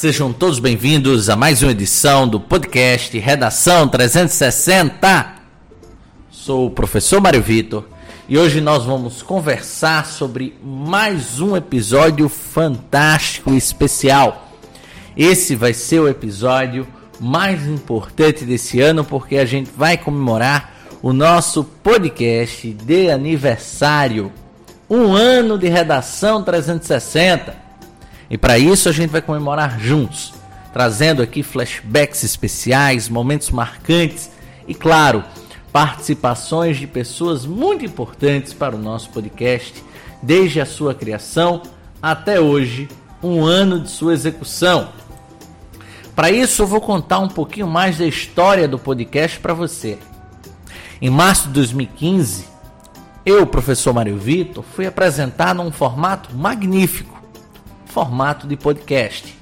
Sejam todos bem-vindos a mais uma edição do podcast Redação 360. Sou o professor Mário Vitor e hoje nós vamos conversar sobre mais um episódio fantástico e especial. Esse vai ser o episódio mais importante desse ano porque a gente vai comemorar o nosso podcast de aniversário. Um ano de redação 360. E para isso a gente vai comemorar juntos, trazendo aqui flashbacks especiais, momentos marcantes e, claro, participações de pessoas muito importantes para o nosso podcast, desde a sua criação até hoje, um ano de sua execução. Para isso, eu vou contar um pouquinho mais da história do podcast para você. Em março de 2015, eu, professor Mário Vitor, fui apresentado um formato magnífico, formato de podcast.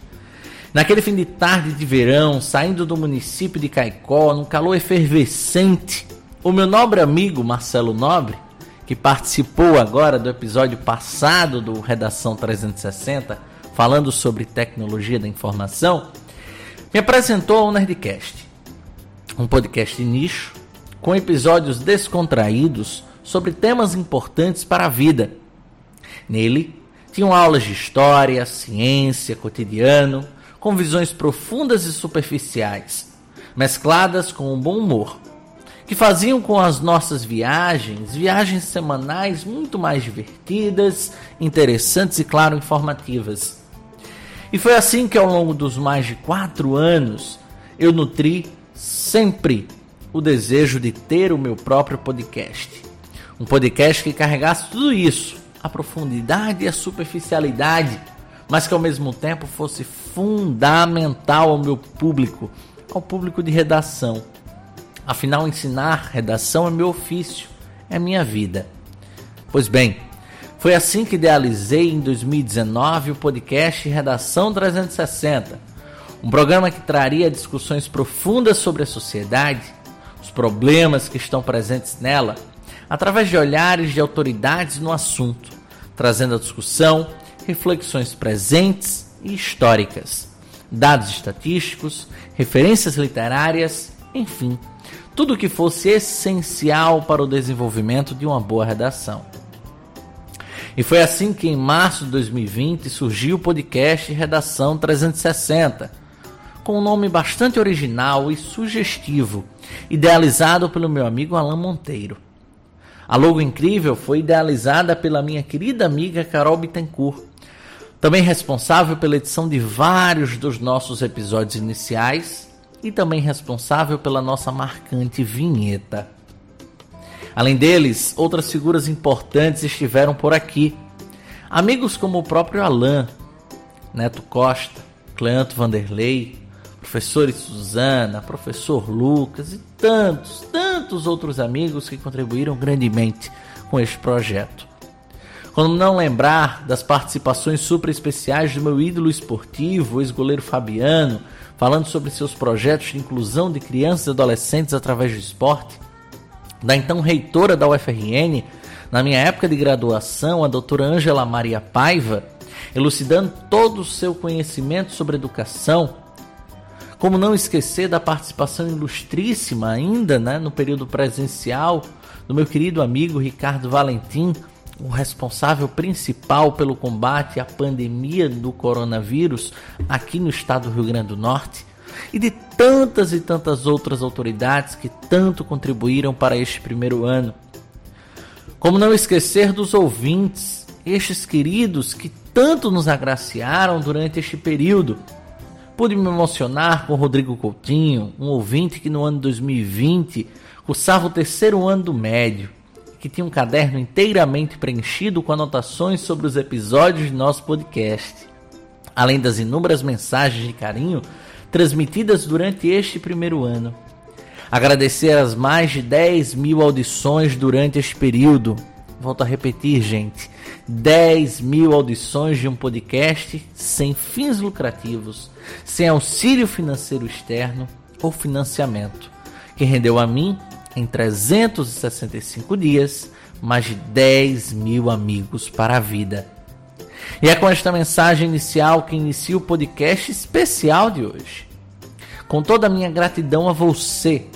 Naquele fim de tarde de verão, saindo do município de Caicó, num calor efervescente, o meu nobre amigo Marcelo Nobre, que participou agora do episódio passado do Redação 360, falando sobre tecnologia da informação, me apresentou ao Nerdcast, um podcast nicho com episódios descontraídos sobre temas importantes para a vida. Nele, tinham aulas de história, ciência, cotidiano, com visões profundas e superficiais, mescladas com um bom humor, que faziam com as nossas viagens, viagens semanais muito mais divertidas, interessantes e, claro, informativas. E foi assim que, ao longo dos mais de quatro anos, eu nutri sempre o desejo de ter o meu próprio podcast. Um podcast que carregasse tudo isso, a profundidade e a superficialidade, mas que ao mesmo tempo fosse fundamental ao meu público, ao público de redação. Afinal, ensinar redação é meu ofício, é minha vida. Pois bem, foi assim que idealizei em 2019 o podcast Redação 360, um programa que traria discussões profundas sobre a sociedade, os problemas que estão presentes nela, através de olhares de autoridades no assunto, trazendo à discussão reflexões presentes e históricas, dados estatísticos, referências literárias, enfim, tudo que fosse essencial para o desenvolvimento de uma boa redação. E foi assim que em março de 2020 surgiu o podcast Redação 360, com um nome bastante original e sugestivo, idealizado pelo meu amigo Alan Monteiro. A logo incrível foi idealizada pela minha querida amiga Carol Bittencourt, também responsável pela edição de vários dos nossos episódios iniciais e também responsável pela nossa marcante vinheta. Além deles, outras figuras importantes estiveram por aqui. Amigos como o próprio Alan, Neto Costa, Cleanto Vanderlei, professores Suzana, professor Lucas e tantos, tantos outros amigos que contribuíram grandemente com este projeto. Como não lembrar das participações super especiais do meu ídolo esportivo, ex-goleiro Fabiano, falando sobre seus projetos de inclusão de crianças e adolescentes através do esporte, da então reitora da UFRN, na minha época de graduação, a doutora Ângela Maria Paiva, elucidando todo o seu conhecimento sobre educação, como não esquecer da participação ilustríssima ainda né, no período presencial do meu querido amigo Ricardo Valentim, o responsável principal pelo combate à pandemia do coronavírus aqui no estado do Rio Grande do Norte, e de tantas e tantas outras autoridades que tanto contribuíram para este primeiro ano. Como não esquecer dos ouvintes, estes queridos que tanto nos agraciaram durante este período Pude me emocionar com Rodrigo Coutinho, um ouvinte que no ano 2020 cursava o terceiro ano do médio, que tinha um caderno inteiramente preenchido com anotações sobre os episódios de nosso podcast, além das inúmeras mensagens de carinho transmitidas durante este primeiro ano. Agradecer as mais de 10 mil audições durante este período. Volto a repetir, gente: 10 mil audições de um podcast sem fins lucrativos sem auxílio financeiro externo ou financiamento, que rendeu a mim, em 365 dias, mais de 10 mil amigos para a vida. E é com esta mensagem inicial que inicia o podcast especial de hoje. Com toda a minha gratidão a você,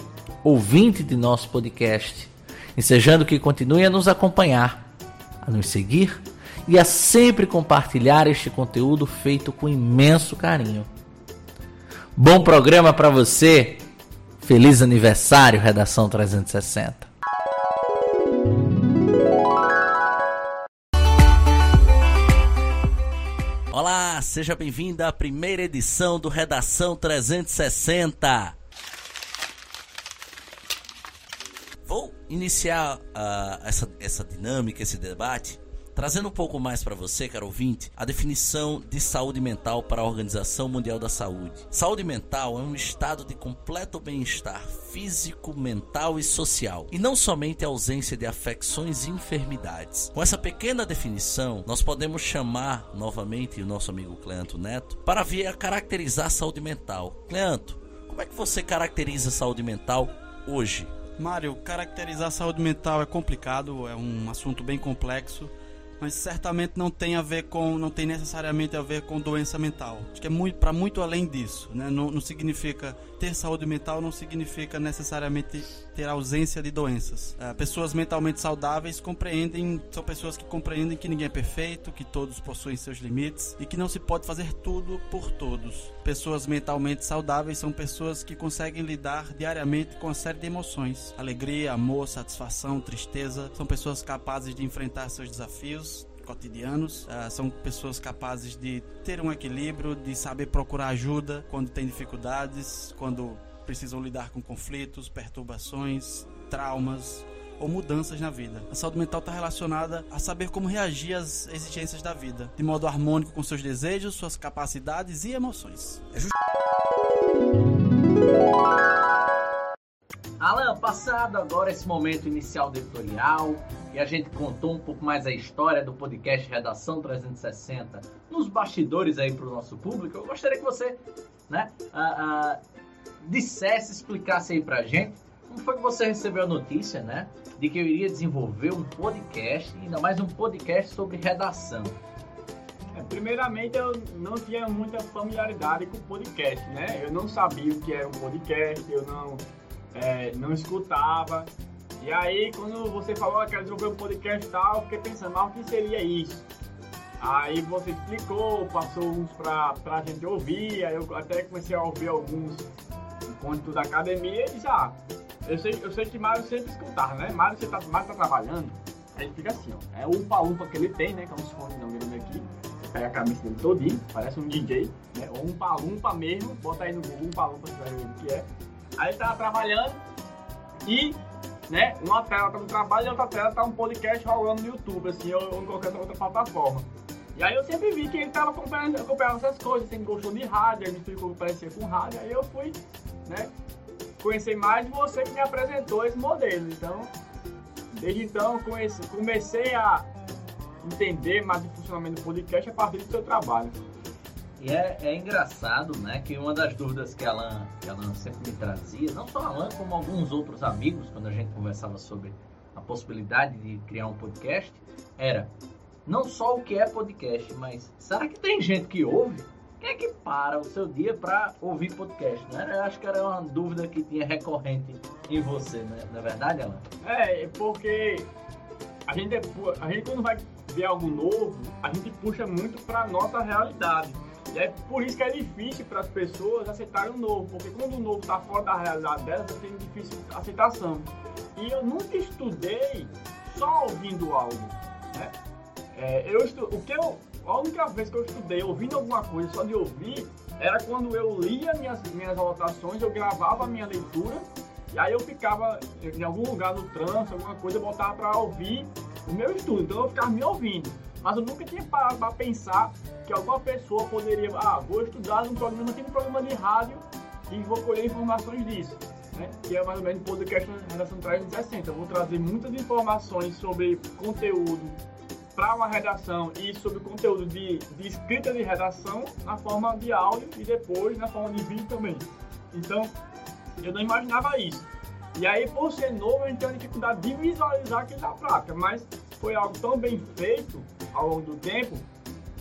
ouvinte de nosso podcast, ensejando que continue a nos acompanhar, a nos seguir e a sempre compartilhar este conteúdo feito com imenso carinho. Bom programa para você. Feliz aniversário, Redação 360. Olá, seja bem-vindo à primeira edição do Redação 360. Vou iniciar uh, essa, essa dinâmica, esse debate, Trazendo um pouco mais para você, caro ouvinte, a definição de saúde mental para a Organização Mundial da Saúde. Saúde mental é um estado de completo bem-estar físico, mental e social, e não somente a ausência de afecções e enfermidades. Com essa pequena definição, nós podemos chamar novamente o nosso amigo Cleanto Neto para vir a caracterizar a saúde mental. Cleanto, como é que você caracteriza a saúde mental hoje? Mário, caracterizar a saúde mental é complicado, é um assunto bem complexo mas certamente não tem a ver com, não tem necessariamente a ver com doença mental. Acho que é muito para muito além disso, né? Não, não significa ter saúde mental não significa necessariamente ter ausência de doenças. É, pessoas mentalmente saudáveis compreendem, são pessoas que compreendem que ninguém é perfeito, que todos possuem seus limites e que não se pode fazer tudo por todos. Pessoas mentalmente saudáveis são pessoas que conseguem lidar diariamente com uma série de emoções: alegria, amor, satisfação, tristeza. São pessoas capazes de enfrentar seus desafios, cotidianos. Uh, são pessoas capazes de ter um equilíbrio, de saber procurar ajuda quando tem dificuldades, quando precisam lidar com conflitos, perturbações, traumas ou mudanças na vida. A saúde mental está relacionada a saber como reagir às exigências da vida, de modo harmônico com seus desejos, suas capacidades e emoções. É just... Alan, passado agora esse momento inicial do editorial e a gente contou um pouco mais a história do podcast Redação 360 nos bastidores aí para o nosso público, eu gostaria que você né, uh, uh, dissesse, explicasse aí para a gente como foi que você recebeu a notícia né, de que eu iria desenvolver um podcast, ainda mais um podcast sobre redação. É, primeiramente, eu não tinha muita familiaridade com podcast, né? Eu não sabia o que era um podcast, eu não é, não escutava. E aí, quando você falou que era desenvolver um podcast e tal, eu fiquei pensando, mas o que seria isso? Aí você explicou, passou uns pra, pra gente ouvir, aí eu até comecei a ouvir alguns enquanto da academia e ah, eu sei, eu sei que Mário sempre escutava, né? Mário, você tá, Mário tá trabalhando, aí ele fica assim, ó, é o umpa-lumpa que ele tem, né, que é uns fones não grande aqui, pega a camisa dele todinho, parece um DJ, né, ou um palumpa mesmo, bota aí no Google um palumpa, você vai ver o que é. Aí ele tava trabalhando e, né, uma tela tá no trabalho e outra tela tá um podcast rolando no YouTube, assim, ou, em qualquer outra plataforma. E aí eu sempre vi que ele tava acompanhando, acompanhando essas coisas, sempre gostou de rádio, ele que parecia com rádio, aí eu fui, né, conhecer mais você que me apresentou esse modelo. Então, desde então, conheci, comecei a entender mais o funcionamento do podcast a partir do seu trabalho. E é, é, engraçado, né, que uma das dúvidas que a Alan, que a Alan sempre me trazia, não só a Alan, como alguns outros amigos, quando a gente conversava sobre a possibilidade de criar um podcast, era não só o que é podcast, mas será que tem gente que ouve? Quem é que para o seu dia para ouvir podcast? Né? Eu acho que era uma dúvida que tinha recorrente em você, né? Não é verdade, Alan? É, porque a gente, a gente quando vai ver algo novo, a gente puxa muito para nossa realidade. E é por isso que é difícil para as pessoas aceitarem o novo, porque quando o novo está fora da realidade delas, tem difícil aceitação. E eu nunca estudei só ouvindo algo. Né? É, eu estu... o que eu... A única vez que eu estudei ouvindo alguma coisa só de ouvir era quando eu lia minhas, minhas anotações, eu gravava a minha leitura e aí eu ficava em algum lugar no trânsito, alguma coisa, eu botava para ouvir o meu estudo. Então eu ficava me ouvindo. Mas eu nunca tinha parado para pensar que alguma pessoa poderia, ah, vou estudar num programa, um programa de rádio e vou colher informações disso. Né? Que é mais ou menos o podcast da Redação 360. Eu vou trazer muitas informações sobre conteúdo para uma redação e sobre conteúdo de, de escrita de redação na forma de áudio e depois na forma de vídeo também. Então, eu não imaginava isso. E aí, por ser novo, eu tenho dificuldade de visualizar aquilo na prática, mas foi algo tão bem feito ao longo do tempo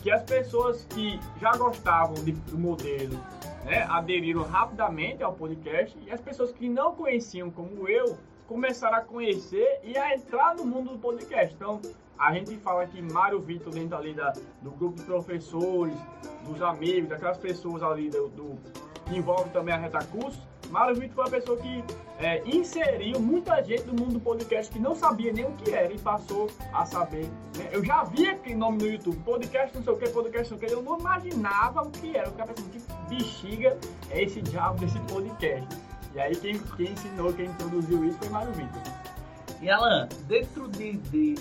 que as pessoas que já gostavam de, do modelo né, aderiram rapidamente ao podcast e as pessoas que não conheciam como eu começaram a conhecer e a entrar no mundo do podcast. Então, a gente fala que Mário Vitor dentro ali da, do grupo de professores, dos amigos, daquelas pessoas ali do, do que envolve também a Reta Curso, Mário Vitor foi a pessoa que é, inseriu muita gente no mundo do podcast que não sabia nem o que era e passou a saber. Né? Eu já via aquele nome no YouTube, podcast não sei o que, podcast não sei o que, eu não imaginava o que era. Eu ficava pensando, que bexiga é esse diabo desse podcast? E aí quem, quem ensinou, quem introduziu isso foi Mário Vitor. E Alan, dentro de, de,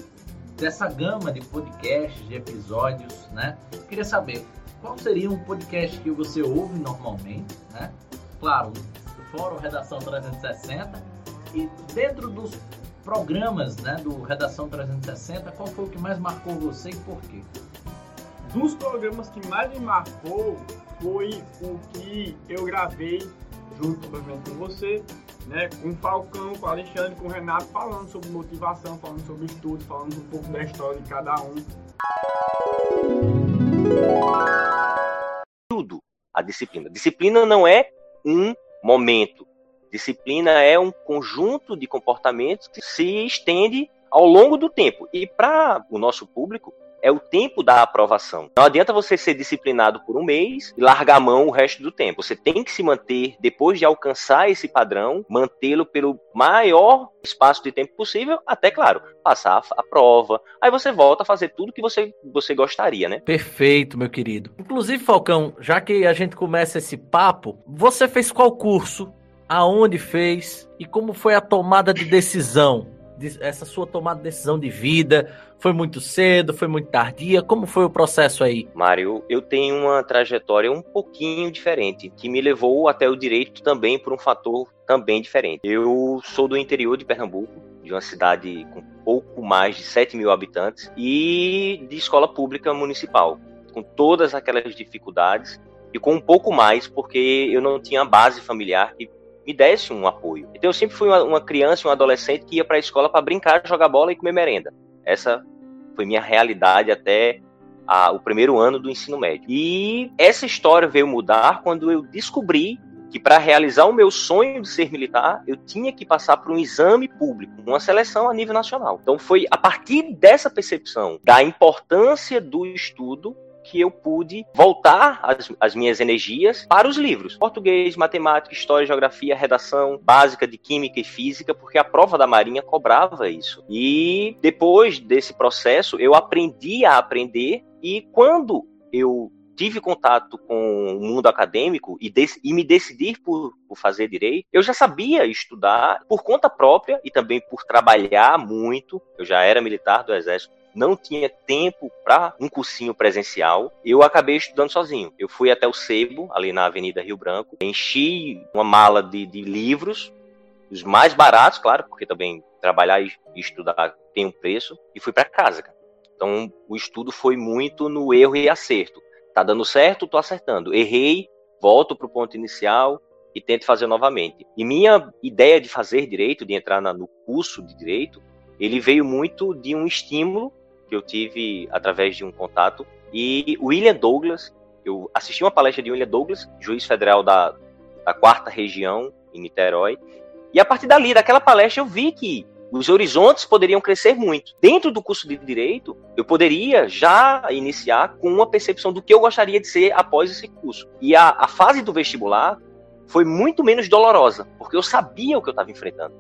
dessa gama de podcasts, de episódios, né? Queria saber qual seria um podcast que você ouve normalmente, né? Claro, Fórum Redação 360. E dentro dos programas né, do Redação 360, qual foi o que mais marcou você e por quê? Dos programas que mais me marcou foi o que eu gravei junto com você, né, com o Falcão, com o Alexandre, com o Renato, falando sobre motivação, falando sobre estudo, falando um pouco da história de cada um. Tudo a disciplina. Disciplina não é um momento. Disciplina é um conjunto de comportamentos que se estende ao longo do tempo. E para o nosso público, é o tempo da aprovação. Não adianta você ser disciplinado por um mês e largar a mão o resto do tempo. Você tem que se manter, depois de alcançar esse padrão, mantê-lo pelo maior espaço de tempo possível, até, claro, passar a prova. Aí você volta a fazer tudo que você, você gostaria, né? Perfeito, meu querido. Inclusive, Falcão, já que a gente começa esse papo, você fez qual curso? Aonde fez? E como foi a tomada de decisão? Essa sua tomada de decisão de vida? Foi muito cedo? Foi muito tardia? Como foi o processo aí? Mário, eu tenho uma trajetória um pouquinho diferente, que me levou até o direito também por um fator também diferente. Eu sou do interior de Pernambuco, de uma cidade com pouco mais de 7 mil habitantes, e de escola pública municipal, com todas aquelas dificuldades e com um pouco mais, porque eu não tinha base familiar que me desse um apoio. Então eu sempre fui uma, uma criança, um adolescente que ia para a escola para brincar, jogar bola e comer merenda. Essa foi minha realidade até a, o primeiro ano do ensino médio. E essa história veio mudar quando eu descobri que para realizar o meu sonho de ser militar, eu tinha que passar por um exame público, uma seleção a nível nacional. Então foi a partir dessa percepção da importância do estudo que eu pude voltar as, as minhas energias para os livros. Português, matemática, história, geografia, redação básica de química e física, porque a prova da Marinha cobrava isso. E depois desse processo, eu aprendi a aprender e quando eu tive contato com o mundo acadêmico e, e me decidir por, por, fazer direito, eu já sabia estudar por conta própria e também por trabalhar muito. Eu já era militar do Exército não tinha tempo para um cursinho presencial, eu acabei estudando sozinho. Eu fui até o Sebo, ali na Avenida Rio Branco, enchi uma mala de, de livros, os mais baratos, claro, porque também trabalhar e estudar tem um preço, e fui para casa. Cara. Então o estudo foi muito no erro e acerto. Tá dando certo, tô acertando. Errei, volto pro ponto inicial e tento fazer novamente. E minha ideia de fazer direito, de entrar na, no curso de direito, ele veio muito de um estímulo que eu tive através de um contato. E William Douglas, eu assisti uma palestra de William Douglas, juiz federal da, da quarta região, em Niterói. E a partir dali, daquela palestra, eu vi que os horizontes poderiam crescer muito. Dentro do curso de direito, eu poderia já iniciar com uma percepção do que eu gostaria de ser após esse curso. E a, a fase do vestibular foi muito menos dolorosa, porque eu sabia o que eu estava enfrentando.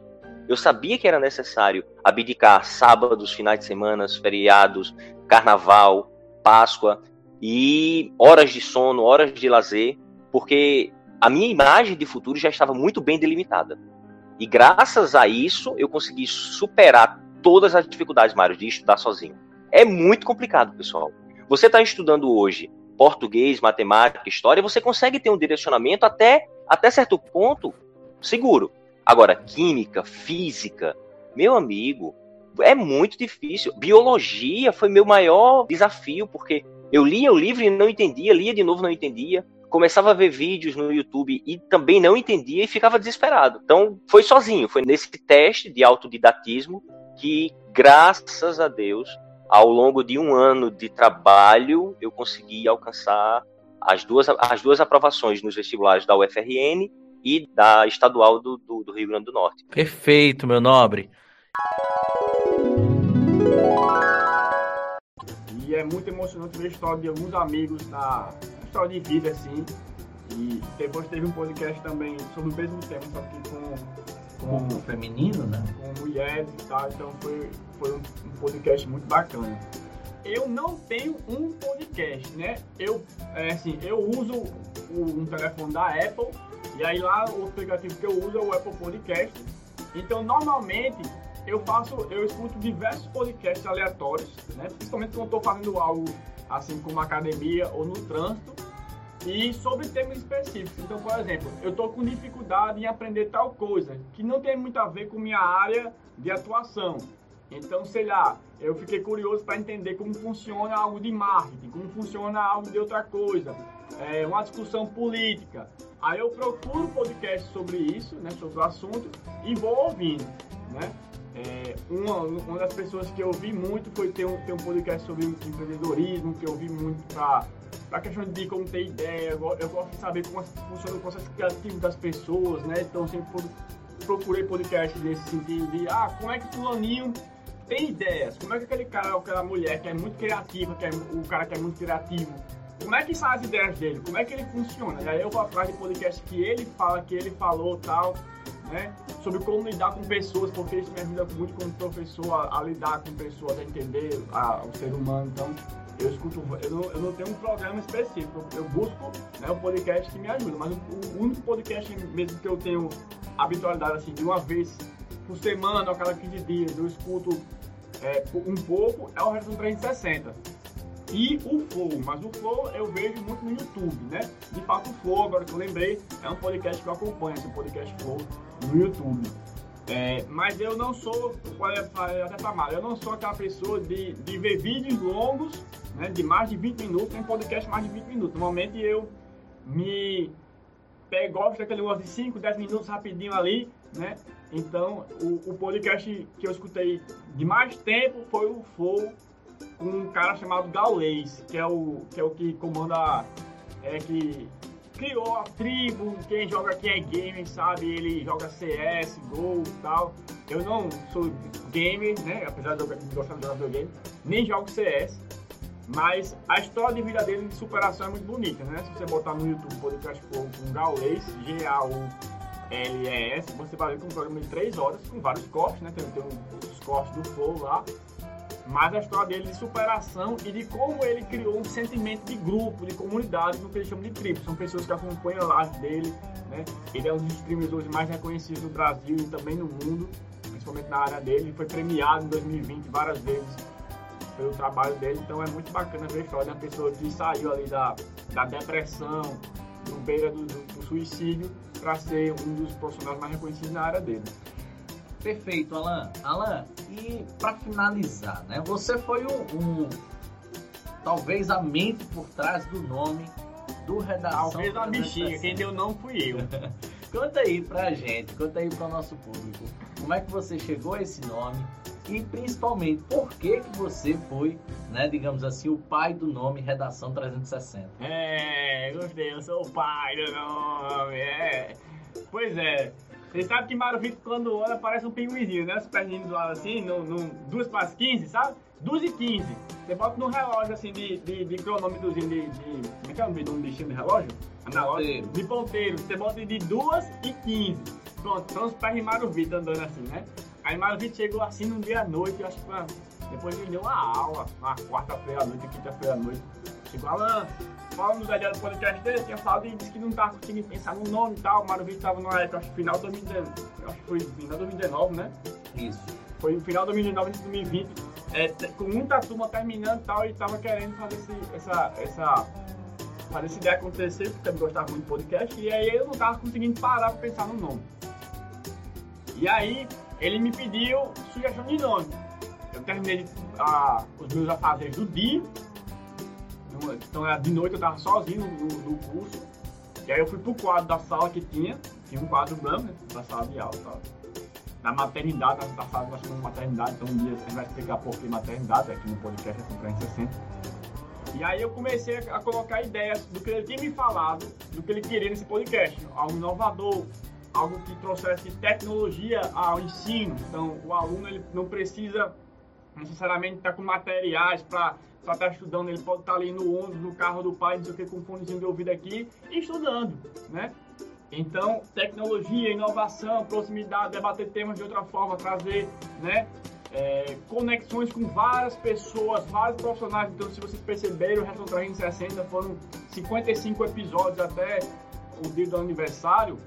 Eu sabia que era necessário abdicar sábados, finais de semana, feriados, carnaval, Páscoa e horas de sono, horas de lazer, porque a minha imagem de futuro já estava muito bem delimitada. E graças a isso eu consegui superar todas as dificuldades, Mário, de estudar sozinho. É muito complicado, pessoal. Você está estudando hoje português, matemática, história, você consegue ter um direcionamento até, até certo ponto seguro. Agora, química, física, meu amigo, é muito difícil. Biologia foi meu maior desafio, porque eu lia o livro e não entendia, lia de novo não entendia. Começava a ver vídeos no YouTube e também não entendia e ficava desesperado. Então, foi sozinho, foi nesse teste de autodidatismo que, graças a Deus, ao longo de um ano de trabalho, eu consegui alcançar as duas, as duas aprovações nos vestibulares da UFRN e da estadual do, do, do Rio Grande do Norte. Perfeito, meu nobre. E é muito emocionante ver a história de alguns amigos na história de vida, assim. E depois teve um podcast também sobre o mesmo tema, só que com, com, com feminino, né? Com mulheres e tal, então foi, foi um, um podcast muito bacana eu não tenho um podcast, né? Eu, é assim, eu uso um telefone da Apple e aí lá o aplicativo que eu uso é o Apple Podcast. Então, normalmente eu faço, eu escuto diversos podcasts aleatórios, né? Principalmente quando estou fazendo algo assim como academia ou no trânsito e sobre temas específicos. Então, por exemplo, eu estou com dificuldade em aprender tal coisa que não tem muito a ver com minha área de atuação. Então, sei lá, eu fiquei curioso para entender como funciona algo de marketing, como funciona algo de outra coisa, é, uma discussão política. Aí eu procuro podcast sobre isso, né, sobre o assunto, e vou ouvindo, né? É, uma, uma das pessoas que eu vi muito foi ter um, ter um podcast sobre empreendedorismo, que eu vi muito para a questão de como ter ideia, eu, eu, gosto de saber como funciona o processo criativo das pessoas, né? Então sempre procurei podcast nesse sentido de, ah, como é que fulaninho tem ideias. Como é que aquele cara aquela mulher que é muito criativa, que é o cara que é muito criativo, como é que são as ideias dele? Como é que ele funciona? E aí eu vou atrás de podcast que ele fala, que ele falou tal, né? Sobre como lidar com pessoas, porque isso me ajuda muito como professor a, a lidar com pessoas, a entender a, o ser humano. Então, eu escuto, eu não, eu não tenho um programa específico, eu busco né, um podcast que me ajuda, mas o, o único podcast mesmo que eu tenho habitualidade assim, de uma vez por semana, a cada 15 dias, eu escuto é, um pouco é o Horizon 360 e o Flow, mas o Flow eu vejo muito no YouTube, né? De fato, o Flow, agora que eu lembrei, é um podcast que eu acompanho, esse podcast Flow no YouTube. É, mas eu não sou, até pra mal, eu não sou aquela pessoa de, de ver vídeos longos, né, de mais de 20 minutos, tem podcast mais de 20 minutos. Normalmente eu me pego, gosto daquele negócio de 5, 10 minutos rapidinho ali, né? Então, o, o, podcast que eu escutei de mais tempo foi o Flow com um cara chamado Gaulês, que é o que, é o que comanda, é que criou a tribo, quem joga aqui é gamer, sabe? Ele joga CS, Gol e tal. Eu não sou gamer, né? Apesar de eu gostar de jogar videogame, nem jogo CS. Mas a história de vida dele de superação é muito bonita, né? Se você botar no YouTube podcast com Gaulês, G-A-U LES, você vai ver com um programa de 3 horas, com vários cortes, né? Tem, tem os cortes do Flow lá. Mas a história dele de superação e de como ele criou um sentimento de grupo, de comunidade, no que ele chama de tribo. São pessoas que acompanham a live dele, né? Ele é um dos streamers mais reconhecidos no Brasil e também no mundo, principalmente na área dele. Ele foi premiado em 2020 várias vezes pelo trabalho dele, então é muito bacana ver a história de uma pessoa que saiu ali da, da depressão, no beira do, do, do suicídio para ser um dos profissionais mais reconhecidos na área dele. Perfeito, Alan. Alan, e para finalizar, né? Você foi um, um, talvez a mente por trás do nome do redação. Talvez a bichinha, quem deu não fui eu. conta aí pra gente, conta aí para o nosso público. Como é que você chegou a esse nome? E principalmente por que que você foi, né, digamos assim, o pai do nome Redação 360. É, gostei, eu sou o pai do nome, é. Pois é, você sabe que Mário Vitor quando olha parece um pinguinzinho, né? Os perninhos do lado assim, no, no 2 para as 15, sabe? 2 e 15. Você bota no relógio assim de, de, de cronômetrozinho de, de. Como é que é o nome de um bichinho de relógio? Analógico. De ponteiro. Você bota de 2 e 15. Pronto, são os pés de Mário Vitor andando assim, né? Aí Maravilha chegou assim num dia à noite, acho que depois ele deu uma aula, na quarta-feira à noite, quinta-feira à noite. Chegou, Alan, fala no dia do podcast dele, tinha falado e disse que não tava conseguindo pensar no nome e tal. O Maravilha estava numa época, acho que final de 2019, acho que foi final de 2019, né? Isso. Foi no final de 2019 e 2020, é, com muita turma terminando e tal, e tava querendo fazer esse, essa, essa, fazer essa ideia acontecer, porque eu gostava muito de podcast, e aí eu não tava conseguindo parar pra pensar no nome. E aí, ele me pediu sugestão de nome. Eu terminei ah, os meus afazeres do dia, então de noite eu estava sozinho no, no, curso, e aí eu fui pro quadro da sala que tinha, tinha um quadro branco, né, da sala de aula da maternidade, na sala nós chamamos maternidade, então um dia a gente vai explicar por que maternidade aqui no podcast é 360. E aí eu comecei a colocar ideias do que ele tinha me falado, do que ele queria nesse podcast, algo inovador, algo que trouxesse tecnologia ao ensino. Então o aluno ele não precisa necessariamente estar com materiais para estar tá estudando, ele pode estar ali no ônibus, no carro do pai, não sei o que, com um fonezinho de ouvido aqui, estudando, né? Então, tecnologia, inovação, proximidade, debater temas de outra forma, trazer, né? É, conexões com várias pessoas, vários profissionais. Então, se vocês perceberam, o Retro 360 foram 55 episódios até o dia do aniversário.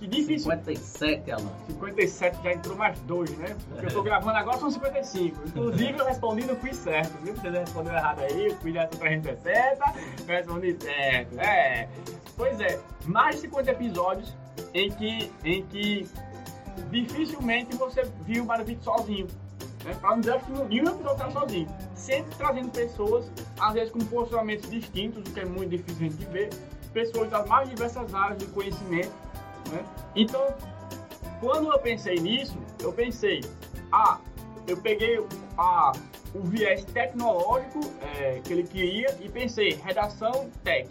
Que difícil. 57, Alan. 57 já entrou mais dois, né? Porque eu tô gravando agora são 55. Inclusive eu respondi no quiz certo, viu? Você respondeu errado aí, o quiz é 360, eu respondi certo. É. Pois é, mais de 50 episódios em que, em que dificilmente você viu o Maravito sozinho. Né? Para não dizer que nenhum episódio tá sozinho. Sempre trazendo pessoas, às vezes com posicionamentos distintos, o que é muito difícil a gente ver. Pessoas das mais diversas áreas de conhecimento. Né? Então, quando eu pensei nisso, eu pensei, ah, eu peguei a, o viés tecnológico é, que ele queria e pensei, redação tech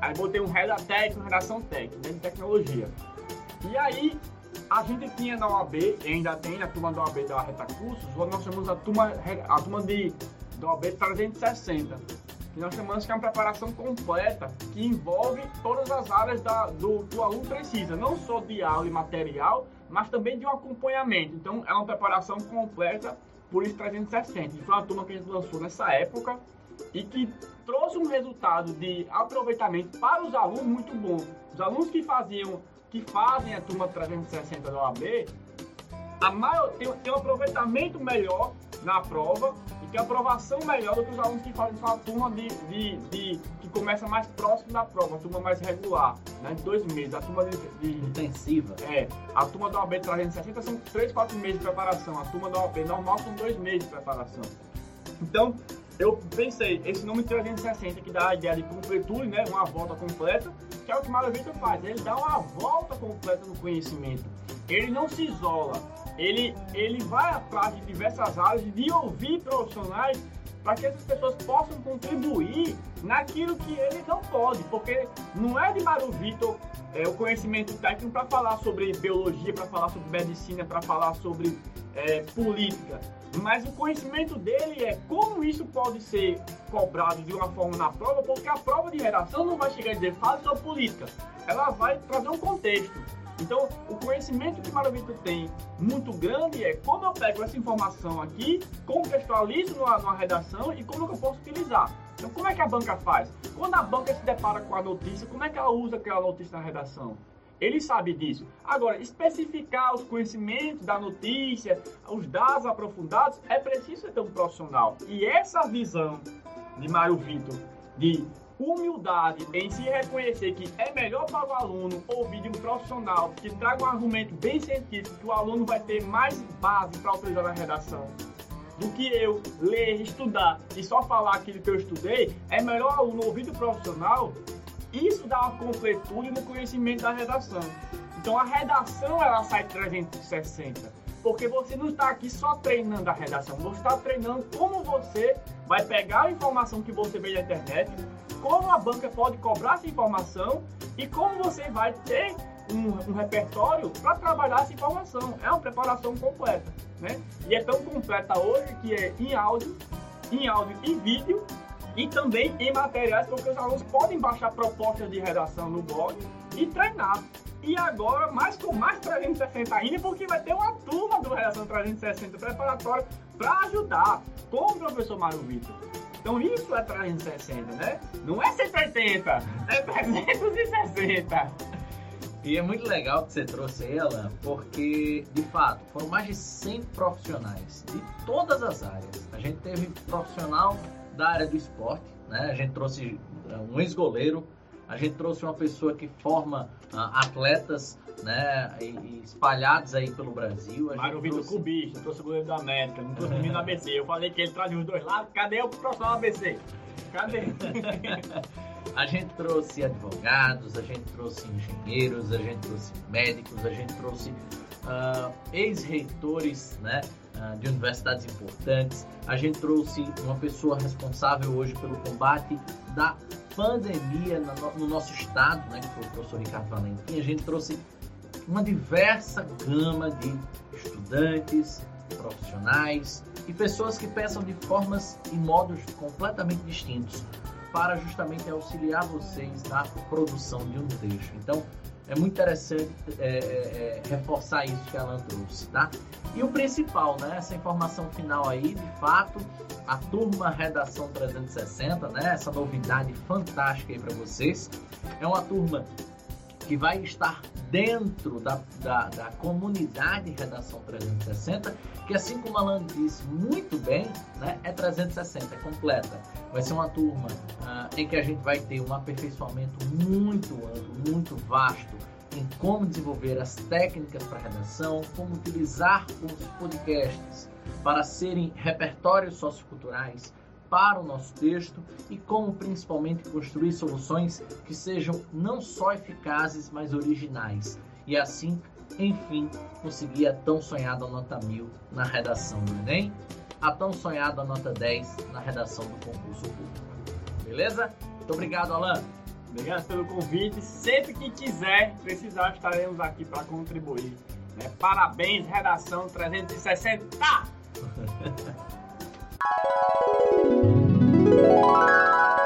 Aí botei um reda técnico, redação técnica, de tecnologia. E aí, a gente tinha na OAB, ainda tem na turma da OAB da Reta Cursos, nós chamamos a turma, a turma de, da OAB 360, nós chamamos que é uma preparação completa, que envolve todas as áreas da, do que o aluno precisa, não só de aula e material, mas também de um acompanhamento. Então, é uma preparação completa por isso 360. E foi uma turma que a gente lançou nessa época, e que trouxe um resultado de aproveitamento para os alunos muito bom. Os alunos que faziam, que fazem a turma 360 da OAB, a maior, tem, tem um aproveitamento melhor na prova e tem aprovação melhor do que os alunos que fazem sua turma de, de, de, que começa mais próximo da prova, a turma mais regular, né, de dois meses. A turma de, de intensiva. É, a turma da OAB 360 são três, quatro meses de preparação. A turma da OAB normal são dois meses de preparação. Então, eu pensei, esse nome 360 que dá a ideia de completude, né, uma volta completa, que é o que Mário Vitor faz, ele dá uma volta completa no conhecimento. Ele não se isola, ele, ele vai atrás de diversas áreas, de ouvir profissionais para que essas pessoas possam contribuir naquilo que ele não pode, porque não é de Mário Vitor é, o conhecimento técnico para falar sobre biologia, para falar sobre medicina, para falar sobre é, política. Mas o conhecimento dele é como isso pode ser cobrado de uma forma na prova, porque a prova de redação não vai chegar a dizer fale sobre política. Ela vai trazer um contexto. Então, o conhecimento que Maravito tem muito grande é como eu pego essa informação aqui, contextualizo numa, numa redação e como eu posso utilizar. Então, como é que a banca faz? Quando a banca se depara com a notícia, como é que ela usa aquela notícia na redação? Ele sabe disso. Agora, especificar os conhecimentos da notícia, os dados aprofundados, é preciso ter um profissional. E essa visão de Mário Vitor de humildade em se reconhecer que é melhor para o aluno ouvir de um profissional que traga um argumento bem científico que o aluno vai ter mais base para utilizar na redação. Do que eu ler, estudar e só falar aquilo que eu estudei, é melhor o aluno ouvir do profissional. Isso dá uma completude no conhecimento da redação. Então a redação ela sai 360, porque você não está aqui só treinando a redação, você está treinando como você vai pegar a informação que você vê na internet, como a banca pode cobrar essa informação e como você vai ter um, um repertório para trabalhar essa informação. É uma preparação completa, né? E é tão completa hoje que é em áudio, em áudio e vídeo e também em materiais, porque os alunos podem baixar propostas de redação no blog e treinar. E agora, mais com mais 360 ainda, porque vai ter uma turma do Redação 360 preparatório para ajudar, com o professor Mário Vitor. Então isso é 360, né? Não é 180, é 360. E é muito legal que você trouxe ela, porque, de fato, foram mais de 100 profissionais de todas as áreas. A gente teve profissional da área do esporte, né? A gente trouxe é, um ex-goleiro, A gente trouxe uma pessoa que forma uh, atletas né, e, e espalhados aí pelo Brasil. A Mário Vitor trouxe... Cubista, trouxe o goleiro da América, não trouxe o menino ABC. Eu falei que ele trazia os dois lados, cadê o profissional ABC? Cadê? a gente trouxe advogados, a gente trouxe engenheiros, a gente trouxe médicos, a gente trouxe uh, ex-reitores né, uh, de universidades importantes. A gente trouxe uma pessoa responsável hoje pelo combate da pandemia no, no nosso estado, né, que foi o professor Ricardo Valentim. A gente trouxe uma diversa gama de estudantes, profissionais e pessoas que pensam de formas e modos completamente distintos para justamente auxiliar vocês na produção de um texto. Então, é muito interessante é, é, é, reforçar isso que a Alan trouxe, tá? E o principal, né? Essa informação final aí, de fato, a turma Redação 360, né? Essa novidade fantástica aí para vocês. É uma turma que vai estar dentro da, da, da, comunidade Redação 360, que assim como a Alan disse muito bem, né, é 360, é completa. Vai ser uma turma uh, em que a gente vai ter um aperfeiçoamento muito amplo, muito vasto em como desenvolver as técnicas para redação, como utilizar os podcasts para serem repertórios socioculturais, para o nosso texto e como principalmente construir soluções que sejam não só eficazes, mas originais. E assim, enfim, conseguir a tão sonhada nota 1000 na redação do Enem, a tão sonhada nota 10 na redação do concurso público. Beleza? Muito obrigado, Alan. Obrigado pelo convite. Sempre que quiser, precisar, estaremos aqui para contribuir. Né? Parabéns, redação 360! Thank you.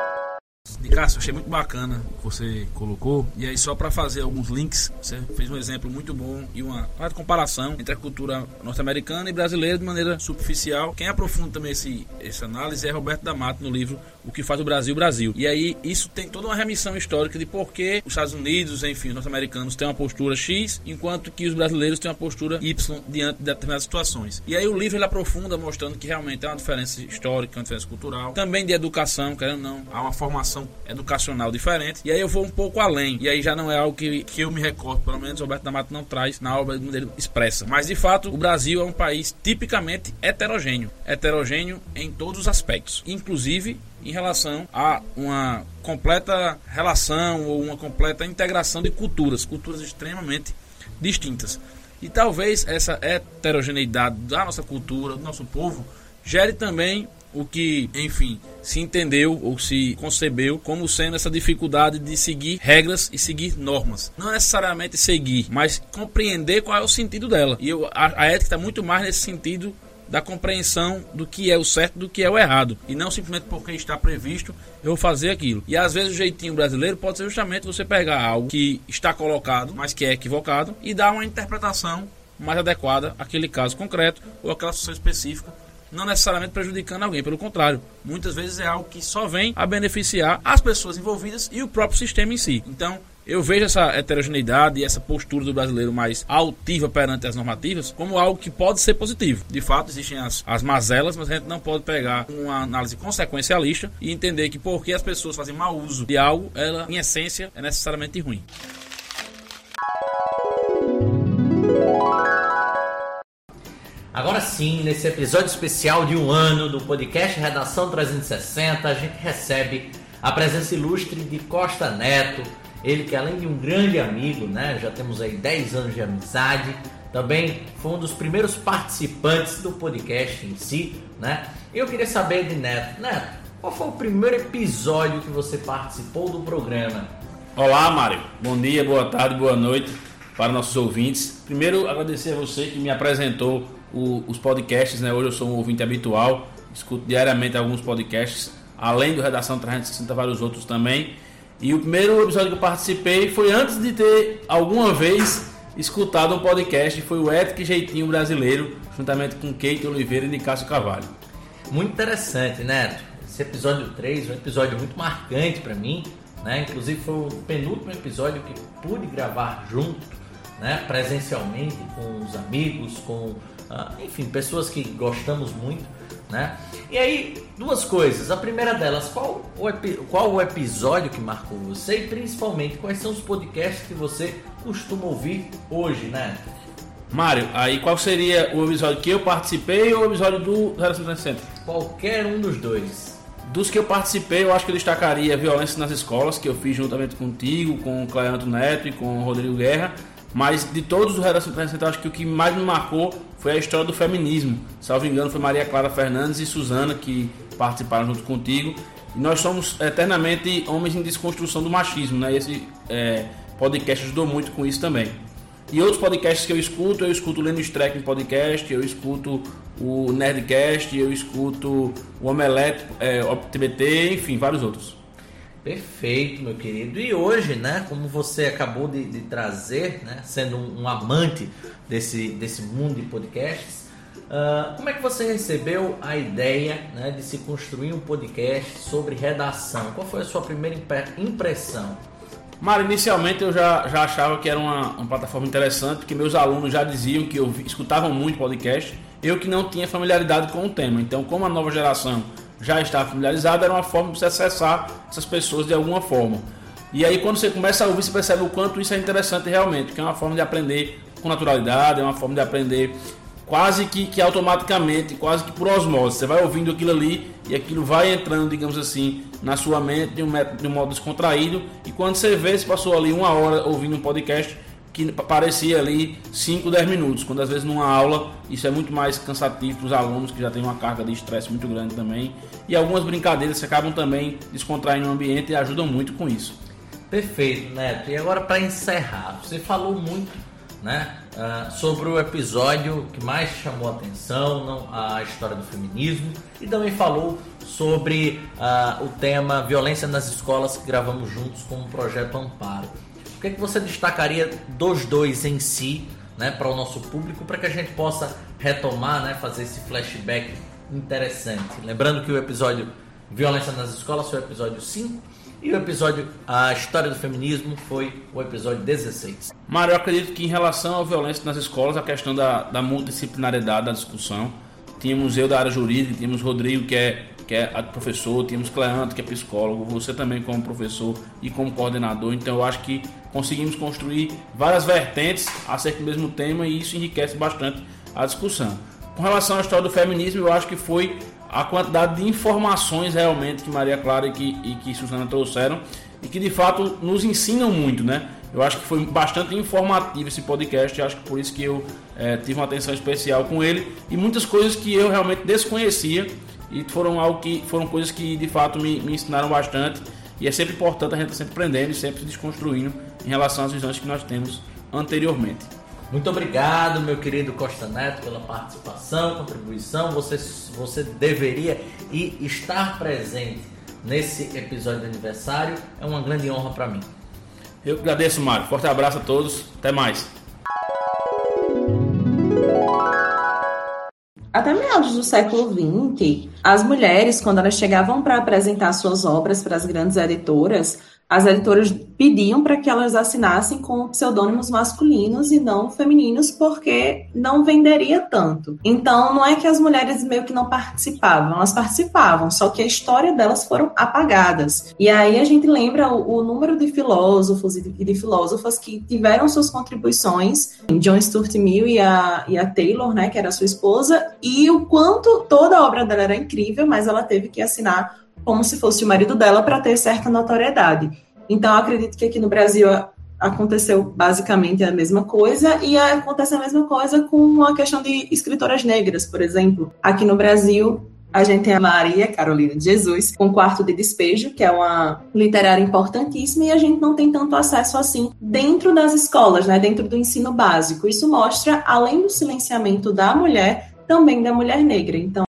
Cássio, achei muito bacana o que você colocou. E aí, só para fazer alguns links, você fez um exemplo muito bom e uma clara comparação entre a cultura norte-americana e brasileira de maneira superficial. Quem aprofunda também esse, essa análise é Roberto D'Amato no livro O que faz o Brasil Brasil. E aí, isso tem toda uma remissão histórica de por que os Estados Unidos, enfim, os norte-americanos têm uma postura X, enquanto que os brasileiros têm uma postura Y diante de determinadas situações. E aí, o livro ele aprofunda mostrando que realmente há uma diferença histórica, uma diferença cultural, também de educação, querendo ou não, há uma formação educacional diferente. E aí eu vou um pouco além. E aí já não é algo que, que eu me recordo, pelo menos Roberto da Mata não traz na obra dele expressa. Mas de fato, o Brasil é um país tipicamente heterogêneo. Heterogêneo em todos os aspectos. Inclusive em relação a uma completa relação ou uma completa integração de culturas, culturas extremamente distintas. E talvez essa heterogeneidade da nossa cultura, do nosso povo, gere também o que, enfim, se entendeu ou se concebeu como sendo essa dificuldade de seguir regras e seguir normas. Não necessariamente seguir, mas compreender qual é o sentido dela. E eu, a, a ética está muito mais nesse sentido da compreensão do que é o certo do que é o errado. E não simplesmente porque está previsto eu vou fazer aquilo. E às vezes o jeitinho brasileiro pode ser justamente você pegar algo que está colocado, mas que é equivocado, e dar uma interpretação mais adequada àquele caso concreto ou àquela situação específica não necessariamente prejudicando alguém, pelo contrário, muitas vezes é algo que só vem a beneficiar as pessoas envolvidas e o próprio sistema em si. Então, eu vejo essa heterogeneidade e essa postura do brasileiro mais altiva perante as normativas como algo que pode ser positivo. De fato, existem as, as mazelas, mas a gente não pode pegar uma análise consequencialista e entender que porque as pessoas fazem mau uso de algo, ela, em essência, é necessariamente ruim. Agora sim, nesse episódio especial de um ano do podcast Redação 360, a gente recebe a presença ilustre de Costa Neto, ele que além de um grande amigo, né, já temos aí 10 anos de amizade, também foi um dos primeiros participantes do podcast em si, né? Eu queria saber de Neto, Neto, qual foi o primeiro episódio que você participou do programa? Olá, Mário. Bom dia, boa tarde, boa noite para nossos ouvintes. Primeiro, agradecer a você que me apresentou o, os podcasts, né? Hoje eu sou um ouvinte habitual, escuto diariamente alguns podcasts, além do Redação 360, vários outros também. E o primeiro episódio que eu participei foi antes de ter alguma vez escutado um podcast, foi o Ética e Jeitinho Brasileiro, juntamente com Kate Oliveira e Cássio Carvalho. Muito interessante, Neto. Esse episódio 3 é um episódio muito marcante para mim, né? Inclusive foi o penúltimo episódio que pude gravar junto, né? Presencialmente com os amigos, com enfim, pessoas que gostamos muito né? E aí, duas coisas. A primeira delas, qual o, qual o episódio que marcou você e principalmente quais são os podcasts que você costuma ouvir hoje, né? Mário, aí qual seria o episódio que eu participei ou o episódio do Relação 360? Qualquer um dos dois. Dos que eu participei, eu acho que eu destacaria Violência nas Escolas, que eu fiz juntamente contigo, com o Cleanto Neto e com o Rodrigo Guerra. Mas de todos os Redação 360, eu acho que o que mais me marcou foi a história do feminismo. Salvo engano, foi Maria Clara Fernandes e Suzana que participaram junto contigo. E nós somos eternamente homens em desconstrução do machismo, né? Esse é, podcast ajudou muito com isso também. E outros podcasts que eu escuto, eu escuto o Lendo Streck podcast, eu escuto o Nerdcast, eu escuto o Omelete, é, TBT, enfim, vários outros. Perfeito, meu querido. E hoje, né, como você acabou de, de trazer, né, sendo um, um, amante desse, desse mundo de podcasts, uh, como é que você recebeu a ideia né, de se construir um podcast sobre redação? Qual foi a sua primeira impressão? Mário, inicialmente eu já, já achava que era uma, uma plataforma interessante, porque meus alunos já diziam que eu escutavam muito podcast, eu que não tinha familiaridade com o tema. Então, como a nova geração já está familiarizada, era uma forma de você acessar essas pessoas de alguma forma. E aí, quando você começa a ouvir, você percebe o quanto isso é interessante realmente, que é uma forma de aprender com naturalidade, é uma forma de aprender quase que, que automaticamente, quase que por osmose. Você vai ouvindo aquilo ali e aquilo vai entrando, digamos assim, na sua mente de um, de um modo descontraído. E quando você vê, você passou ali uma hora ouvindo um podcast que parecia ali 5, 10 minutos, quando às vezes numa aula isso é muito mais cansativo para os alunos que já têm uma carga de estresse muito grande também. E algumas brincadeiras que acabam também descontraindo o ambiente e ajudam muito com isso. Perfeito, Neto. E agora para encerrar, você falou muito né, uh, sobre o episódio que mais chamou a atenção, não, a história do feminismo, e também falou sobre uh, o tema violência nas escolas que gravamos juntos com o projeto Amparo. O que, é que você destacaria dos dois em si, né, para o nosso público, para que a gente possa retomar, né, fazer esse flashback interessante? Lembrando que o episódio Violência nas Escolas foi o episódio 5 e o episódio A História do Feminismo foi o episódio 16. Mário, eu acredito que em relação à violência nas escolas, a questão da, da multidisciplinariedade da discussão, tínhamos eu da área jurídica, tínhamos Rodrigo, que é, que é professor, tínhamos Cleanto, que é psicólogo, você também como professor e como coordenador, então eu acho que conseguimos construir várias vertentes acerca do mesmo tema e isso enriquece bastante a discussão. Com relação à história do feminismo, eu acho que foi a quantidade de informações realmente que Maria Clara e que, e que Suzana trouxeram e que de fato nos ensinam muito, né? Eu acho que foi bastante informativo esse podcast, acho que por isso que eu é, tive uma atenção especial com ele e muitas coisas que eu realmente desconhecia e foram algo que foram coisas que de fato me, me ensinaram bastante e é sempre importante a gente sempre aprendendo e sempre se desconstruindo em relação às visões que nós temos anteriormente. Muito obrigado, meu querido Costa Neto, pela participação, contribuição. Você, você deveria e estar presente nesse episódio de aniversário. É uma grande honra para mim. Eu agradeço, Mário. Forte abraço a todos. Até mais. Até meados do século XX, as mulheres, quando elas chegavam para apresentar suas obras para as grandes editoras, as editoras pediam para que elas assinassem com pseudônimos masculinos e não femininos, porque não venderia tanto. Então, não é que as mulheres meio que não participavam, elas participavam, só que a história delas foram apagadas. E aí a gente lembra o, o número de filósofos e de, de, filósofas que tiveram suas contribuições, John Stuart Mill e a, e a Taylor, né, que era sua esposa, e o quanto toda a obra dela era incrível, mas ela teve que assinar como se fosse o marido dela para ter certa notoriedade. Então, acredito que aqui no Brasil aconteceu basicamente a mesma coisa e acontece a mesma coisa com a questão de escritoras negras, por exemplo. Aqui no Brasil, a gente tem a Maria Carolina de Jesus, com Quarto de Despejo, que é uma literária importantíssima, e a gente não tem tanto acesso assim dentro das escolas, né, dentro do ensino básico. Isso mostra, além do silenciamento da mulher, também da mulher negra. Então,